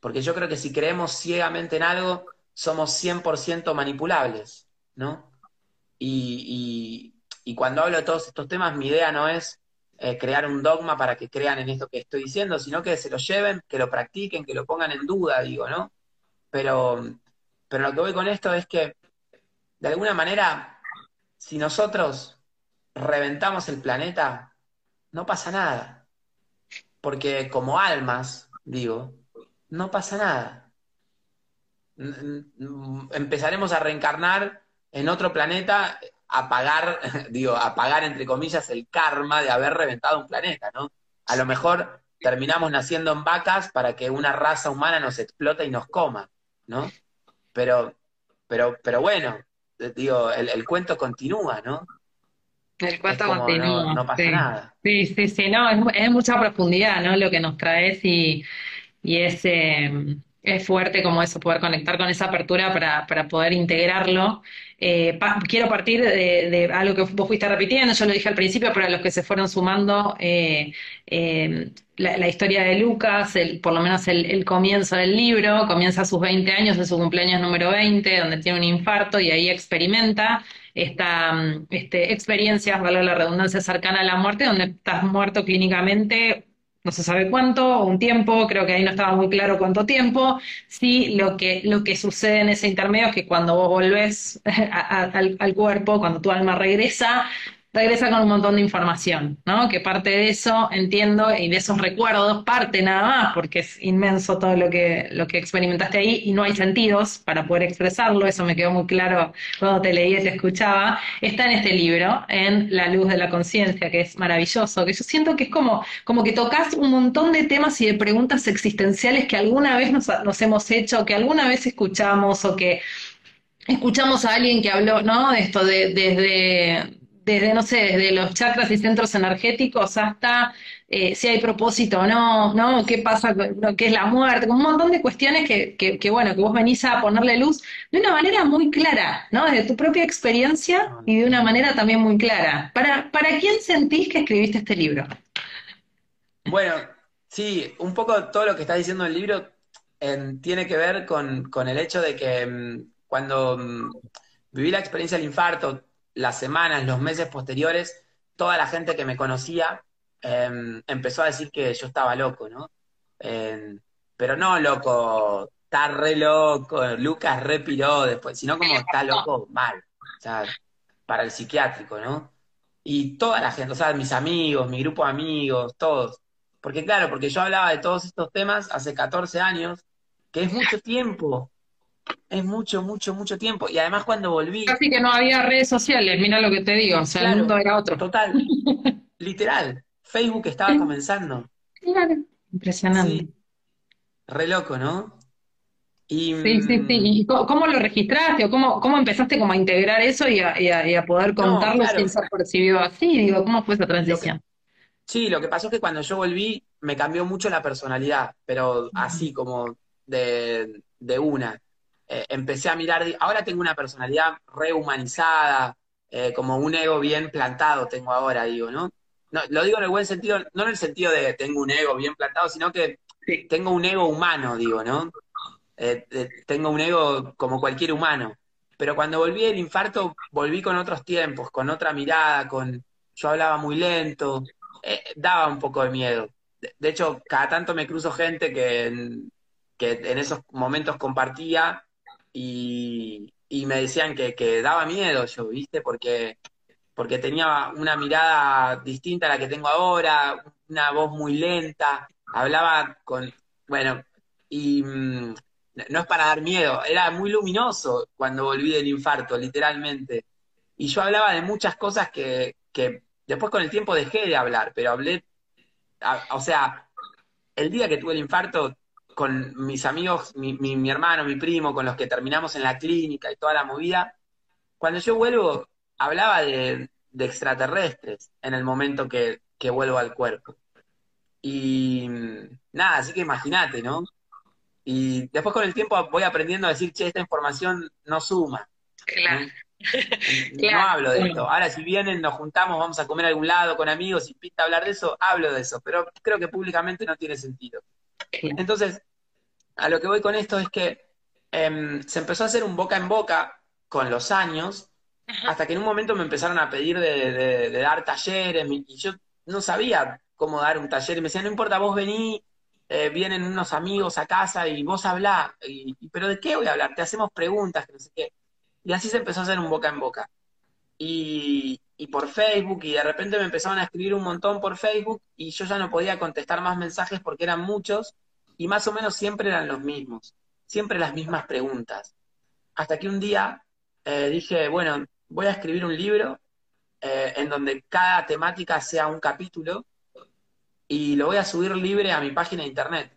porque yo creo que si creemos ciegamente en algo, somos 100% manipulables, ¿no? y, y cuando hablo de todos estos temas, mi idea no es eh, crear un dogma para que crean en esto que estoy diciendo, sino que se lo lleven, que lo practiquen, que lo pongan en duda, digo, ¿no? Pero, pero lo que voy con esto es que, de alguna manera, si nosotros reventamos el planeta, no pasa nada. Porque como almas, digo, no pasa nada. Empezaremos a reencarnar en otro planeta apagar, digo, apagar entre comillas el karma de haber reventado un planeta, ¿no? A lo mejor terminamos naciendo en vacas para que una raza humana nos explote y nos coma, ¿no? Pero, pero, pero bueno, digo, el, cuento continúa, ¿no? El continúa. No, pasa nada. Sí, sí, sí, no, es, mucha profundidad, ¿no? Lo que nos traes y, y es, Es fuerte como eso, poder conectar con esa apertura para, para poder integrarlo. Eh, pa- quiero partir de, de algo que vos fuiste repitiendo, yo lo dije al principio, pero a los que se fueron sumando, eh, eh, la, la historia de Lucas, el, por lo menos el, el comienzo del libro, comienza a sus 20 años, es su cumpleaños número 20, donde tiene un infarto y ahí experimenta esta mm, este, experiencias, valga la redundancia, cercana a la muerte, donde estás muerto clínicamente no se sabe cuánto, un tiempo, creo que ahí no estaba muy claro cuánto tiempo. Sí, lo que, lo que sucede en ese intermedio es que cuando vos volvés al, al cuerpo, cuando tu alma regresa, regresa con un montón de información, ¿no? Que parte de eso, entiendo, y de esos recuerdos, parte nada más, porque es inmenso todo lo que, lo que experimentaste ahí y no hay sentidos para poder expresarlo, eso me quedó muy claro cuando te leí y te escuchaba, está en este libro, en La luz de la conciencia, que es maravilloso, que yo siento que es como, como que tocas un montón de temas y de preguntas existenciales que alguna vez nos, nos hemos hecho, que alguna vez escuchamos o que escuchamos a alguien que habló, ¿no? De esto de, desde, desde, no sé, desde los chakras y centros energéticos hasta eh, si hay propósito o no, ¿no? ¿Qué pasa con lo que es la muerte? Un montón de cuestiones que, que, que, bueno, que vos venís a ponerle luz de una manera muy clara, ¿no? Desde tu propia experiencia y de una manera también muy clara. ¿Para, para quién sentís que escribiste este libro? Bueno, sí, un poco todo lo que está diciendo el libro eh, tiene que ver con, con el hecho de que mm, cuando mm, viví la experiencia del infarto, las semanas, los meses posteriores, toda la gente que me conocía eh, empezó a decir que yo estaba loco, ¿no? Eh, pero no loco, está re loco, Lucas re piró después, sino como está loco mal, o sea, para el psiquiátrico, ¿no? Y toda la gente, o sea, mis amigos, mi grupo de amigos, todos. Porque claro, porque yo hablaba de todos estos temas hace 14 años, que es mucho tiempo, es mucho, mucho, mucho tiempo. Y además cuando volví, Casi que no había redes sociales, mira lo que te digo, o sea, el mundo era otro. total, literal, Facebook estaba comenzando. Claro. Impresionante. Sí, re loco, ¿no? Y Sí, sí, sí. mm, ¿Y cómo lo registraste o cómo, cómo empezaste como a integrar eso y a, y a- y a poder no, contarlo sin claro, ser percibido así? Digo, ¿cómo fue esa lo que, transición? sí, lo que pasó es que cuando yo volví me cambió mucho la personalidad, pero así como de, de una. Eh, empecé a mirar, ahora tengo una personalidad rehumanizada, eh, como un ego bien plantado tengo ahora, digo, ¿no? No, lo digo en el buen sentido, no en el sentido de tengo un ego bien plantado, sino que Sí. tengo un ego humano, digo, ¿no? Eh, tengo un ego como cualquier humano. Pero cuando volví del infarto, volví con otros tiempos, con otra mirada, con yo hablaba muy lento, daba un poco de miedo. De, de hecho, cada tanto me cruzo gente que, en- que en esos momentos compartía y, y me decían que, que daba miedo yo, ¿viste? Porque, porque tenía una mirada distinta a la que tengo ahora, una voz muy lenta, hablaba con, bueno, y mm, no es para dar miedo, era muy luminoso cuando volví del infarto, literalmente. Y yo hablaba de muchas cosas que, que después con el tiempo dejé de hablar, pero hablé, o sea, el día que tuve el infarto, con mis amigos, mi, mi, mi hermano, mi primo, con los que terminamos en la clínica y toda la movida, cuando yo vuelvo, hablaba de, de extraterrestres en el momento que, que vuelvo al cuerpo. Y nada, así que imagínate, ¿no? Y después con el tiempo voy aprendiendo a decir, che, esta información no suma, Claro, ¿no? Hablo de esto. Ahora si vienen, nos juntamos, vamos a comer a algún lado con amigos y pinta hablar de eso, hablo de eso, pero creo que públicamente no tiene sentido. Entonces, a lo que voy con esto es que em, se empezó a hacer un boca en boca con los años, hasta que en un momento me empezaron a pedir de, de- de dar talleres, y yo no sabía cómo dar un taller, y me decían, no importa, vos vení, eh, vienen unos amigos a casa y vos hablá, y, y, pero ¿de qué voy a hablar? Te hacemos preguntas, que no sé qué. Y así se empezó a hacer un boca en boca. Y, y por Facebook, y de repente me empezaron a escribir un montón por Facebook, y yo ya no podía contestar más mensajes porque eran muchos, y más o menos siempre eran los mismos, siempre las mismas preguntas. Hasta que un día eh, dije, bueno, voy a escribir un libro eh, en donde cada temática sea un capítulo y lo voy a subir libre a mi página de internet.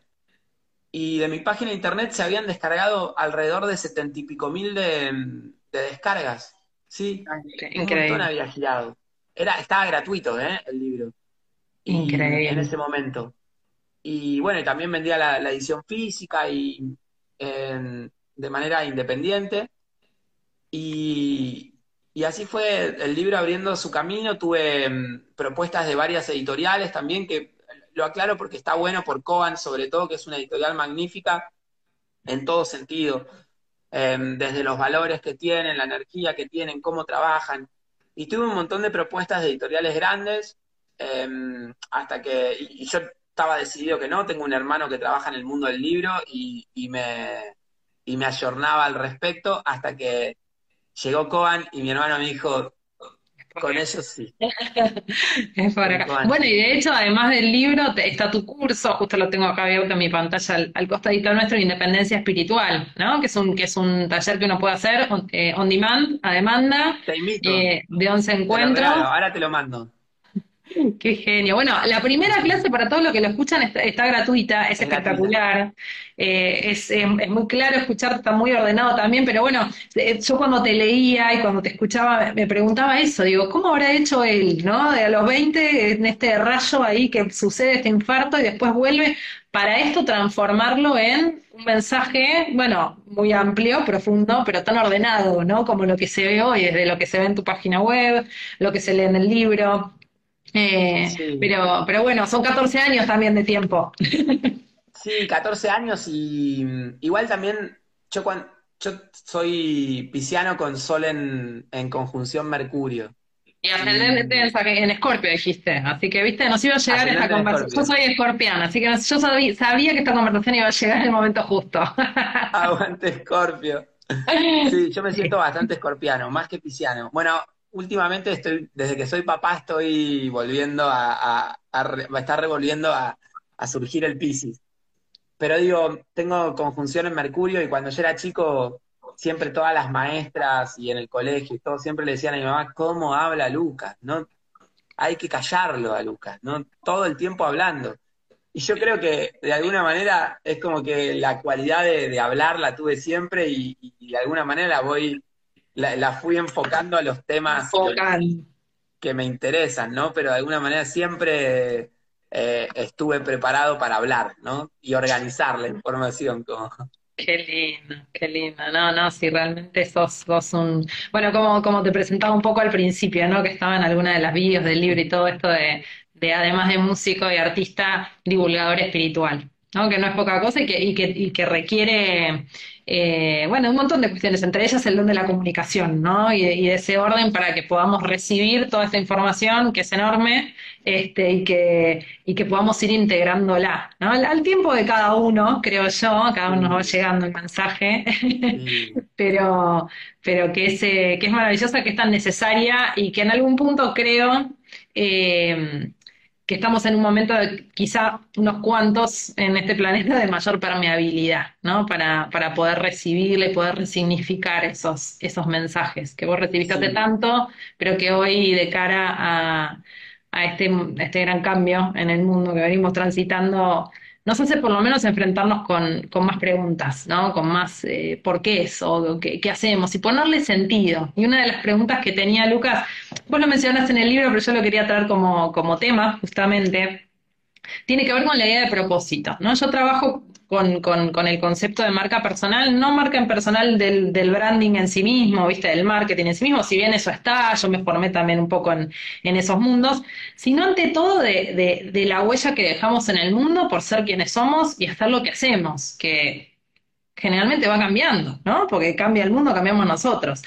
Y de mi página de internet se habían descargado alrededor de setenta y pico mil de, de descargas. Sí, un montón Increíble, había girado. Era, estaba gratuito, ¿eh? El libro. Y en increíble. ese momento. Y bueno, y también vendía la, edición física y, de manera independiente. Y, y, así fue el libro abriendo su camino. Tuve mm, propuestas de varias editoriales también, que lo aclaro porque está bueno por Coan, sobre todo, que es una editorial magnífica en todo sentido. Em, desde los valores que tienen, la energía que tienen, cómo trabajan. Y tuve un montón de propuestas de editoriales grandes, em, hasta que, y, yo estaba decidido que no, tengo un hermano que trabaja en el mundo del libro y, me, y me ayornaba al respecto, hasta que llegó Coan y mi hermano me dijo, con eso sí. es por acá. Bueno, y de hecho, además del libro, está tu curso, justo lo tengo acá abierto en mi pantalla al, costadito nuestro, Independencia Espiritual, ¿no? Que es un, que es un taller que uno puede hacer on, eh, demand, a demanda, Te invito. Eh, de 11 encuentros. ahora te lo mando. Qué genio. Bueno, la primera clase para todos los que lo escuchan está, gratuita, es, espectacular. Eh, es, muy claro escucharte, está muy ordenado también, pero bueno, eh, yo cuando te leía y cuando te escuchaba me preguntaba eso, digo, ¿cómo habrá hecho él, no? De a los 20, en este rayo ahí que sucede este infarto y después vuelve para esto transformarlo en un mensaje, bueno, muy amplio, profundo, pero tan ordenado, ¿no? Como lo que se ve hoy, desde lo que se ve en tu página web, lo que se lee en el libro. Eh, pero, pero bueno, son 14 años también de tiempo. Sí, 14 años y mm, igual también yo, cuando, yo soy pisciano con Sol en, conjunción Mercurio. Y ascendente en Escorpio dijiste, así que viste, nos iba a llegar esta conversación. Yo soy escorpiana, así que yo sabía, sabía, que esta conversación iba a llegar en el momento justo. Aguante Escorpio. Sí, yo me siento bastante escorpiano, más que pisciano. Bueno, últimamente estoy, desde que soy papá, estoy volviendo a, a, estar revolviendo a, surgir el Piscis. Pero digo, tengo conjunción en Mercurio y cuando yo era chico, siempre todas las maestras y en el colegio y todo, siempre le decían a mi mamá, ¿cómo habla Lucas? No, hay que callarlo a Lucas, ¿no? Todo el tiempo hablando. Y yo creo que de alguna manera es como que la cualidad de, hablar la tuve siempre y, de alguna manera la voy la, fui enfocando a los temas que, me interesan, ¿no? Pero de alguna manera siempre eh, estuve preparado para hablar, ¿no? Y organizar la información como... Qué lindo, qué lindo. No, no, si realmente sos, sos un... Bueno, como, como te presentaba un poco al principio, ¿no? Que estaba en alguna de las vídeos del libro y todo esto de, de además de músico y artista, divulgador espiritual, ¿no? Que no es poca cosa y que, y que, y que requiere eh, bueno, un montón de cuestiones, entre ellas el don de la comunicación, ¿no? Y de, ese orden para que podamos recibir toda esta información que es enorme este, y, que, y que podamos ir integrándola, ¿no? Al, tiempo de cada uno, creo yo, cada uno nos va llegando el mensaje, pero, pero que, es, que es maravillosa, que es tan necesaria y que en algún punto creo... Eh, que estamos en un momento de quizá unos cuantos en este planeta de mayor permeabilidad, ¿no? Para, para poder recibirle, poder resignificar esos, esos mensajes que vos recibiste hace tanto, pero que hoy de cara a, a este, a este gran cambio en el mundo que venimos transitando, nos hace por lo menos enfrentarnos con, con más preguntas, ¿no? Con más eh, por qué es o qué, hacemos y ponerle sentido. Y una de las preguntas que tenía Lucas, vos lo mencionaste en el libro, pero yo lo quería traer como, como tema justamente, tiene que ver con la idea de propósito, ¿no? Yo trabajo con, el concepto de marca personal, no marca en personal del, branding en sí mismo, viste, del marketing en sí mismo, si bien eso está, yo me formé también un poco en, esos mundos, sino ante todo de, la huella que dejamos en el mundo por ser quienes somos y hacer lo que hacemos, que generalmente va cambiando, ¿no? Porque cambia el mundo, cambiamos nosotros.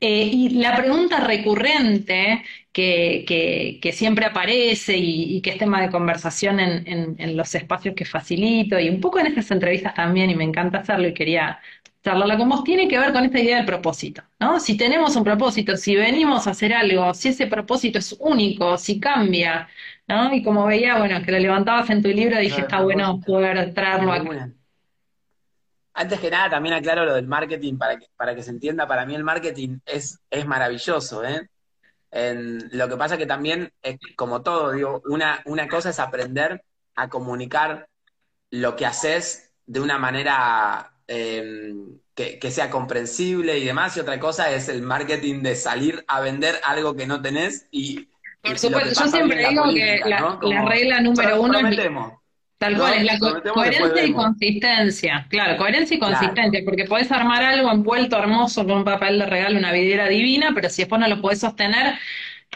Eh, y la pregunta recurrente que, que, siempre aparece y, que es tema de conversación en, en, los espacios que facilito y un poco en estas entrevistas también, y me encanta hacerlo y quería charlarla con vos, tiene que ver con esta idea del propósito, ¿no? Si tenemos un propósito, si venimos a hacer algo, si ese propósito es único, si cambia, ¿no? Y como veía, bueno, que lo levantabas en tu libro, dije, está bueno poder traerlo acá. Antes que nada, también aclaro lo del marketing para que, para que se entienda, para mí el marketing es, es maravilloso, ¿eh? Lo que pasa que también, es, como todo, digo, una, una cosa es aprender a comunicar lo que haces de una manera em, que, sea comprensible y demás, y otra cosa es el marketing de salir a vender algo que no tenés y... Por supuesto, yo siempre digo que la, regla número uno... Prometemos, Tal cual, es la coherencia y consistencia. Claro, coherencia y consistencia, porque podés armar algo envuelto hermoso con un papel de regalo, una vidriera divina, pero si después no lo podés sostener,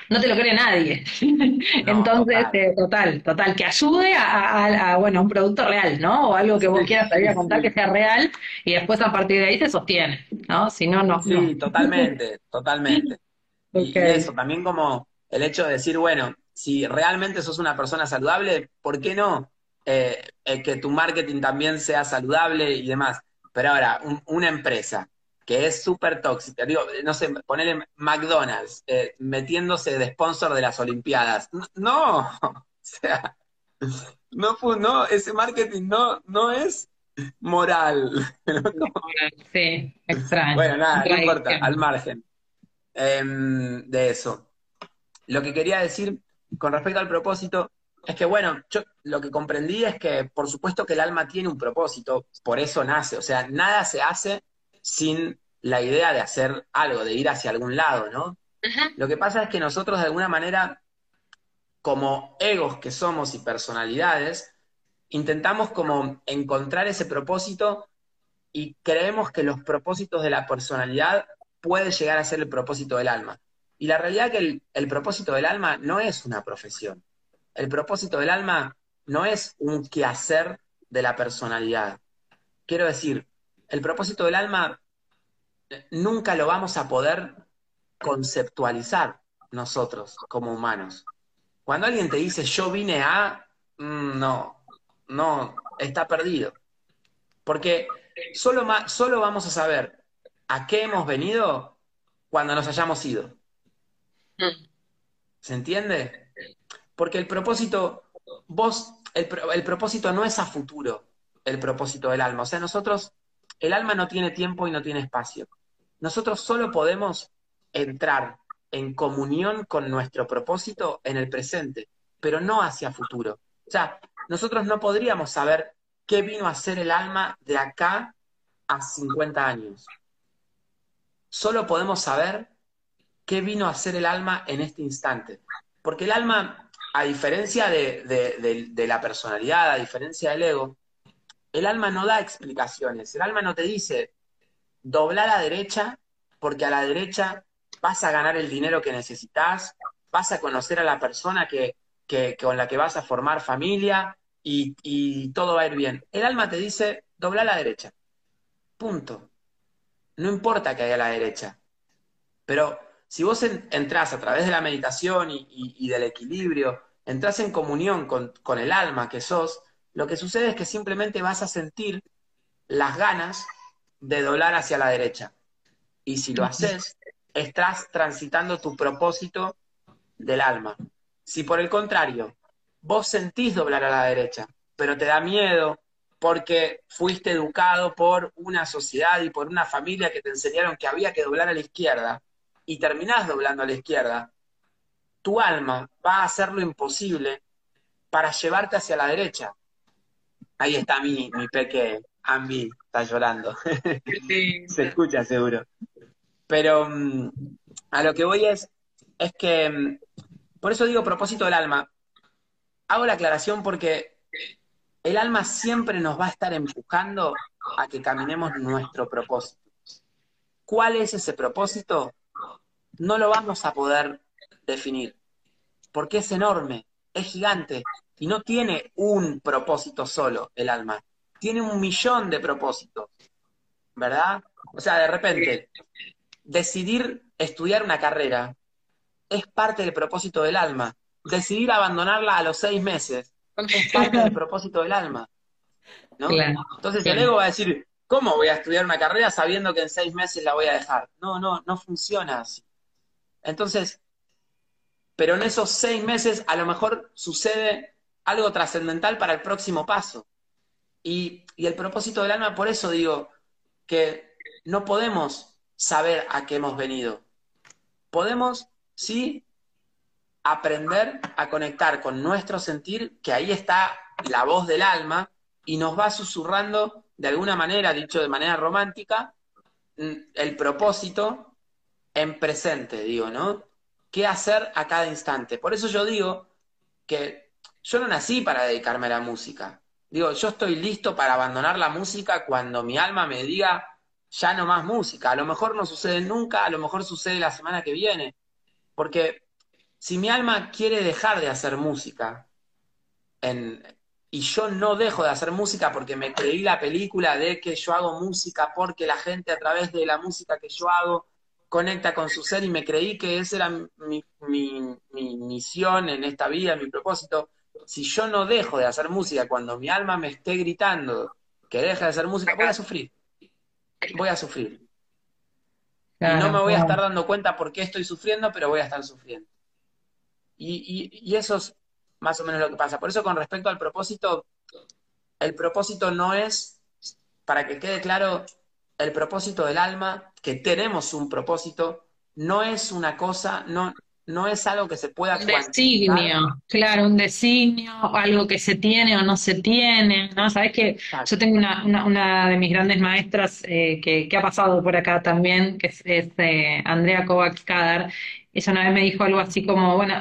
no te lo cree nadie. Entonces, eh, total. total, que ayude a, bueno, un producto real, ¿no? O algo que vos quieras salir a contar que sea real y después a partir de ahí se sostiene, ¿no? Si no, no. Sí, totalmente, totalmente. Y eso, también como el hecho de decir, bueno, si realmente sos una persona saludable, ¿por qué no eh, eh, que tu marketing también sea saludable y demás? Pero ahora, una empresa que es súper tóxica. Digo, no sé, ponerle McDonald's eh, metiéndose de sponsor de las Olimpiadas. No, o sea, no, no, ese marketing no, no es moral. Sí, extraño. Bueno, nada, no importa, al margen em, de eso. Lo que quería decir con respecto al propósito es que, bueno, yo lo que comprendí es que, por supuesto que el alma tiene un propósito, por eso nace, o sea, nada se hace sin la idea de hacer algo, de ir hacia algún lado, ¿no? Lo que pasa es que nosotros de alguna manera, como egos que somos y personalidades, intentamos como encontrar ese propósito y creemos que los propósitos de la personalidad puede llegar a ser el propósito del alma. Y la realidad es que el, el propósito del alma no es una profesión. El propósito del alma no es un quehacer de la personalidad. Quiero decir, el propósito del alma nunca lo vamos a poder conceptualizar nosotros como humanos. Cuando alguien te dice yo vine a, mm, no, no, está perdido. Porque solo, solo vamos a saber a qué hemos venido cuando nos hayamos ido. Mm. ¿Se entiende? Porque el propósito, vos, el, el propósito no es a futuro, el propósito del alma. O sea, nosotros el alma no tiene tiempo y no tiene espacio. Nosotros solo podemos entrar en comunión con nuestro propósito en el presente, pero no hacia futuro. O sea, nosotros no podríamos saber qué vino a ser el alma de acá a 50 años. Solo podemos saber qué vino a ser el alma en este instante. Porque el alma, a diferencia de, la personalidad, a diferencia del ego, el alma no da explicaciones, el alma no te dice, dobla a la derecha porque a la derecha vas a ganar el dinero que necesitas, vas a conocer a la persona que, con la que vas a formar familia y, todo va a ir bien. El alma te dice, dobla a la derecha. Punto. No importa que haya a la derecha. Pero si vos entrás a través de la meditación y, del equilibrio, entras en comunión con, con el alma que sos, lo que sucede es que simplemente vas a sentir las ganas de doblar hacia la derecha. Y si lo haces, estás transitando tu propósito del alma. Si por el contrario, vos sentís doblar a la derecha, pero te da miedo porque fuiste educado por una sociedad y por una familia que te enseñaron que había que doblar a la izquierda y terminás doblando a la izquierda, tu alma va a hacer lo imposible para llevarte hacia la derecha. Ahí está mi, mi peque Ambi, está llorando. Se escucha seguro. Pero mm, a lo que voy es, es que, mm, por eso digo propósito del alma. Hago la aclaración porque el alma siempre nos va a estar empujando a que caminemos nuestro propósito. ¿Cuál es ese propósito? No lo vamos a poder definir, porque es enorme, es gigante, y no tiene un propósito solo el alma, tiene un millón de propósitos, ¿verdad? O sea, de repente, decidir estudiar una carrera es parte del propósito del alma. Decidir abandonarla a los seis meses es parte del propósito del alma. ¿no? Entonces el ego va a decir, ¿cómo voy a estudiar una carrera sabiendo que en seis meses la voy a dejar? No, no, no funciona así. Entonces, pero en esos seis meses a lo mejor sucede algo trascendental para el próximo paso. Y, el propósito del alma, por eso digo que no podemos saber a qué hemos venido. Podemos, sí, aprender a conectar con nuestro sentir, que ahí está la voz del alma, y nos va susurrando de alguna manera, dicho de manera romántica, mm, el propósito en presente, digo, ¿no? ¿Qué hacer a cada instante? Por eso yo digo que yo no nací para dedicarme a la música. Digo, yo estoy listo para abandonar la música cuando mi alma me diga, ya no más música. A lo mejor no sucede nunca, a lo mejor sucede la semana que viene. Porque si mi alma quiere dejar de hacer música, y yo no dejo de hacer música porque me creí la película de que yo hago música porque la gente a través de la música que yo hago conecta con su ser y me creí que esa era mi, mi misión en esta vida, mi propósito. Si yo no dejo de hacer música cuando mi alma me esté gritando que deje de hacer música, voy a sufrir. Voy a sufrir. y no me voy a estar dando cuenta por qué estoy sufriendo, pero voy a estar sufriendo. Y, eso es más o menos lo que pasa. Por eso con respecto al propósito, el propósito no es, para que quede claro, el propósito del alma, que tenemos un propósito, no es una cosa, no, no es algo que se pueda Un designio, claro, un designio, algo que se tiene o no se tiene, ¿no? Sabes que yo tengo una, una, de mis grandes maestras eh, que, que, ha pasado por acá también, que es, eh, Andrea Kovacs Kadar. Ella una vez me dijo algo así como, bueno,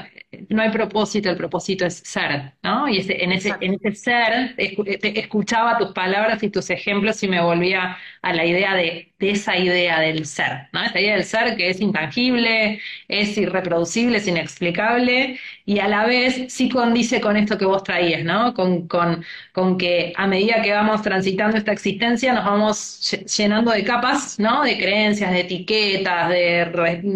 no hay propósito, el propósito es ser, ¿no? Y ese, en, ese, en ese ser escuchaba tus palabras y tus ejemplos y me volvía a la idea de, de, esa idea del ser, ¿no? Esa idea del ser que es intangible, es irreproducible, es inexplicable y a la vez sí condice con esto que vos traías, ¿no? Con, con, con que a medida que vamos transitando esta existencia nos vamos llenando de capas, ¿no? De creencias, de etiquetas, de,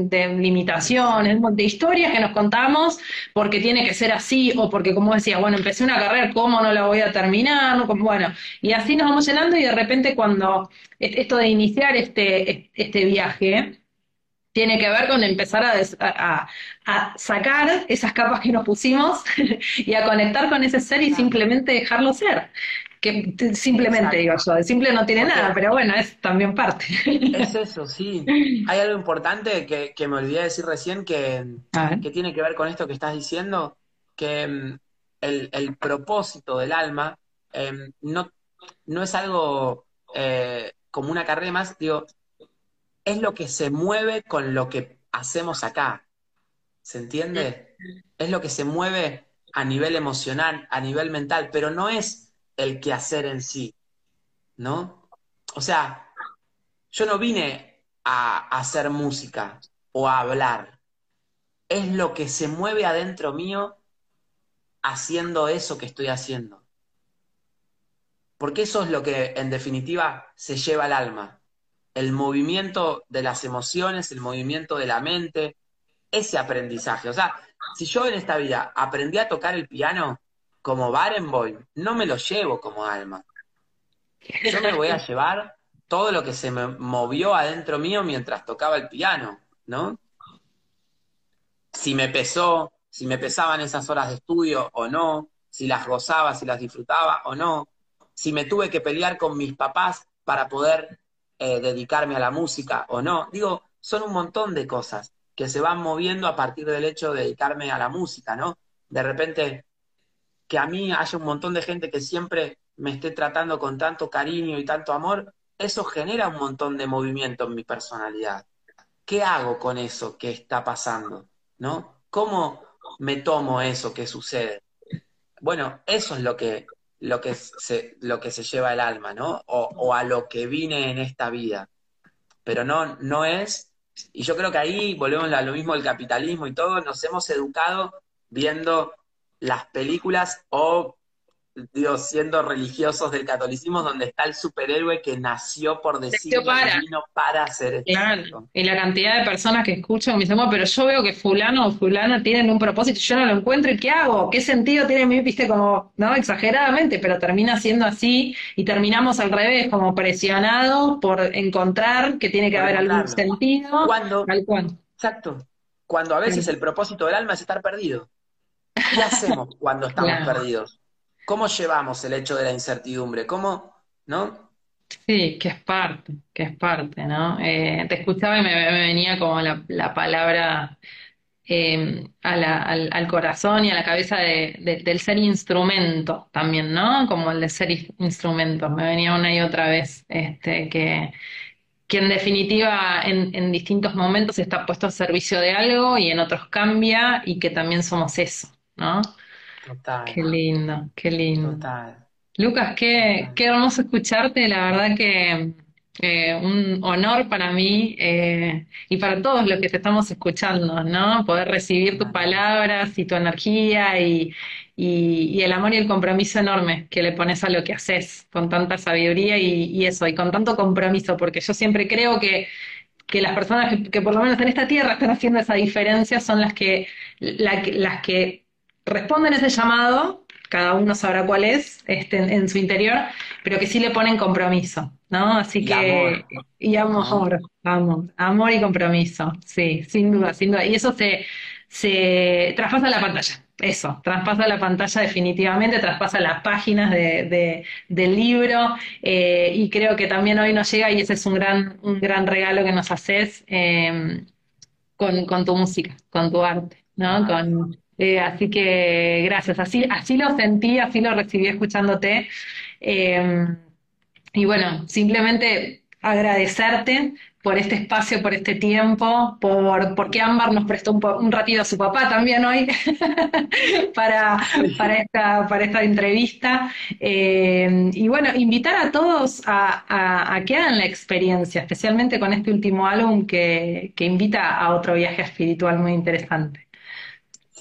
de limitaciones, de historias que nos contamos porque tiene que ser así o porque, como decía, bueno, empecé una carrera, ¿cómo no la voy a terminar? Bueno, y así nos vamos llenando y de repente cuando esto de iniciar este, este viaje tiene que ver con empezar a, a, sacar esas capas que nos pusimos y a conectar con ese ser y simplemente dejarlo ser. Que simplemente digo yo, simple no tiene nada, pero bueno, es también parte. Es eso, sí. Hay algo importante que, que me olvidé decir recién que, que, tiene que ver con esto que estás diciendo, que mm, el, el propósito del alma em, no, no es algo eh, como una carrera más, digo, es lo que se mueve con lo que hacemos acá. ¿Se entiende? Es lo que se mueve a nivel emocional, a nivel mental, pero no es el quehacer en sí, ¿no? O sea, yo no vine a hacer música o a hablar. Es lo que se mueve adentro mío haciendo eso que estoy haciendo. Porque eso es lo que en definitiva se lleva al alma. El movimiento de las emociones, el movimiento de la mente, ese aprendizaje. O sea, si yo en esta vida aprendí a tocar el piano como Barenboim, no me lo llevo como alma. Yo me voy a llevar todo lo que se me movió adentro mío mientras tocaba el piano, ¿no? Si me pesó, si me pesaban esas horas de estudio o no, si las gozaba, si las disfrutaba o no, si me tuve que pelear con mis papás para poder eh, dedicarme a la música o no. Digo, son un montón de cosas que se van moviendo a partir del hecho de dedicarme a la música, ¿no? De repente, que a mí haya un montón de gente que siempre me esté tratando con tanto cariño y tanto amor, eso genera un montón de movimiento en mi personalidad. ¿Qué hago con eso que está pasando? ¿No? ¿Cómo me tomo eso que sucede? Bueno, eso es lo que lo que se, lo que se lleva el alma, ¿no? O, a lo que vine en esta vida. Pero no, no es, y yo creo que ahí volvemos a lo mismo del capitalismo y todo, nos hemos educado viendo las películas o Dios, siendo religiosos del catolicismo, donde está el superhéroe que nació por decir para. para hacer esto. Y la cantidad de personas que escuchan me dicen, pero yo veo que fulano o fulano tienen un propósito, yo no lo encuentro, ¿y qué hago? ¿Qué sentido tiene mi, viste, como, no, exageradamente, pero termina siendo así y terminamos al revés, como presionados por encontrar que tiene que haber algún sentido. Cuando, Exacto. Cuando a veces el propósito del alma es estar perdido. ¿Qué hacemos cuando estamos perdidos? ¿Cómo llevamos el hecho de la incertidumbre? ¿Cómo, no? Sí, que es parte, que es parte, ¿no? Eh, te escuchaba y me, venía como la, palabra eh, al, corazón y a la cabeza del ser instrumento también, ¿no? Como el de ser instrumento. Me venía una y otra vez, este, que, que en definitiva en, en distintos momentos está puesto al servicio de algo y en otros cambia y que también somos eso, ¿no? Total. Qué lindo, qué lindo. Total. Lucas, qué, qué hermoso escucharte, la verdad que eh, un honor para mí eh, y para todos los que te estamos escuchando, ¿no? Poder recibir tus palabras y tu energía y, y, y el amor y el compromiso enorme que le pones a lo que haces con tanta sabiduría y, y eso, y con tanto compromiso, porque yo siempre creo que que las personas que, que por lo menos en esta tierra están haciendo esa diferencia son las que, la- las que responden ese llamado, cada uno sabrá cuál es este, en, en su interior, pero que sí le ponen compromiso, ¿no? Así Y que, amor, y amor, amor, amor y compromiso, sí, sin duda, sin duda. Y eso se, se traspasa la pantalla. Eso, traspasa la pantalla definitivamente, traspasa las páginas de, de- del libro eh, y creo que también hoy nos llega y ese es un gran, un gran regalo que nos haces eh, con, con tu música, con tu arte, ¿no? Ay, Con, eh, así que gracias, así, así lo sentí, así lo recibí escuchándote. Eh, y bueno, simplemente agradecerte por este espacio, por este tiempo, por porque Ámbar nos prestó un, ratito a su papá también hoy para, para esta, para esta entrevista. Eh, y bueno, invitar a todos a, a- a que hagan la experiencia, especialmente con este último álbum que, que invita a otro viaje espiritual muy interesante.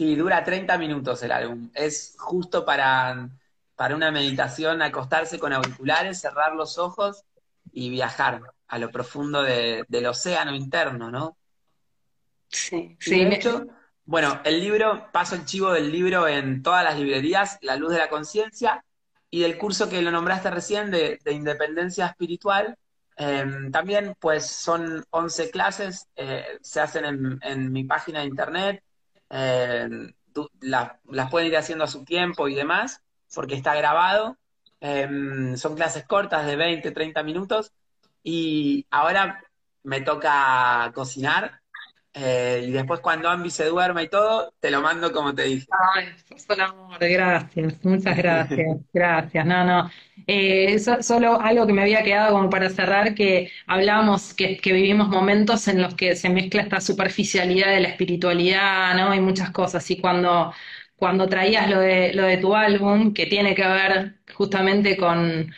Sí, dura 30 minutos el álbum. Es justo para, para una meditación, acostarse con auriculares, cerrar los ojos y viajar a lo profundo de- del océano interno, ¿no? Sí, sí, de me- hecho, bueno, el libro, paso el chivo del libro en todas las librerías, La Luz de la Conciencia, y del curso que lo nombraste recién de, de Independencia Espiritual. Eh, también, pues, son 11 clases, eh, se hacen en, en mi página de internet, eh, la- las pueden ir haciendo a su tiempo y demás, porque está grabado. Eh, son clases cortas de 20, 30 minutos, y ahora me toca cocinar. Eh, y después cuando Ambi se duerma y todo, te lo mando como te dije. Ay, sos un amor, gracias, muchas gracias, gracias. No, no. Eh, so- solo algo que me había quedado como para cerrar, que hablábamos que, que vivimos momentos en los que se mezcla esta superficialidad de la espiritualidad, ¿no? Y muchas cosas. Y cuando, cuando traías lo de, lo de tu álbum, que tiene que ver justamente con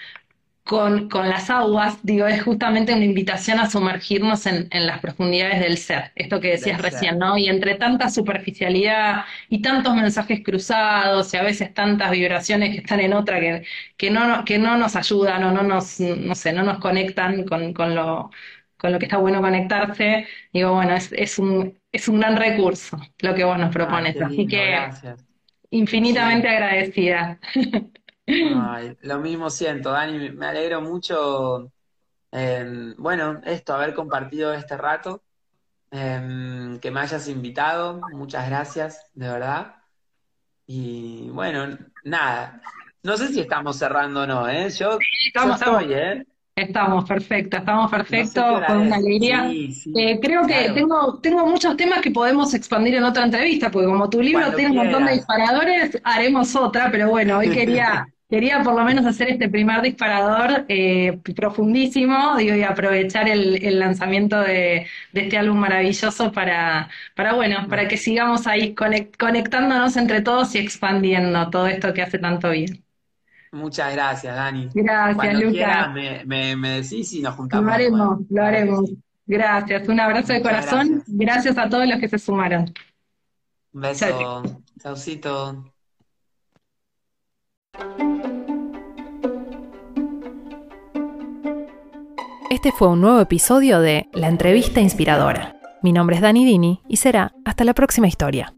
con, con las aguas, digo, es justamente una invitación a sumergirnos en, en las profundidades del ser, esto que decías Del ser. recién, ¿no? Y entre tanta superficialidad y tantos mensajes cruzados y a veces tantas vibraciones que están en otra que, que no, que no nos ayudan o no nos, no sé, no nos conectan con, con lo, con lo que está bueno conectarse, digo, bueno, es, es un, es un gran recurso lo que vos nos propones, así lindo, que gracias. infinitamente Sí. agradecida. Ay, lo mismo siento, Dani, me alegro mucho, eh, bueno, esto, haber compartido este rato, eh, que me hayas invitado, muchas gracias, de verdad. Y bueno, nada, no sé si estamos cerrando o no, ¿eh? Yo, yo Estamos, estamos. estoy, ¿eh? Estamos perfectos, estamos No sé hora con una alegría. Sí, sí, Eh, creo que tengo, tengo muchos temas que podemos expandir en otra entrevista, porque como tu libro cuando tiene un montón de disparadores, haremos otra, pero bueno, hoy quería, quería por lo menos hacer este primer disparador eh, profundísimo, digo, y aprovechar el, el lanzamiento de, de este álbum maravilloso para, para, bueno, para que sigamos ahí conec- conectándonos entre todos y expandiendo todo esto que hace tanto bien. Muchas gracias, Dani. Gracias, Cuando Lucas. me, me, me decís y nos Lo juntamos de haremos, lo haremos. Gracias, un abrazo de corazón. gracias. Gracias a todos los que se sumaron. Un beso, chaucito. Este fue un nuevo episodio de La Entrevista Inspiradora. Mi nombre es Dani Dini y será hasta la próxima historia.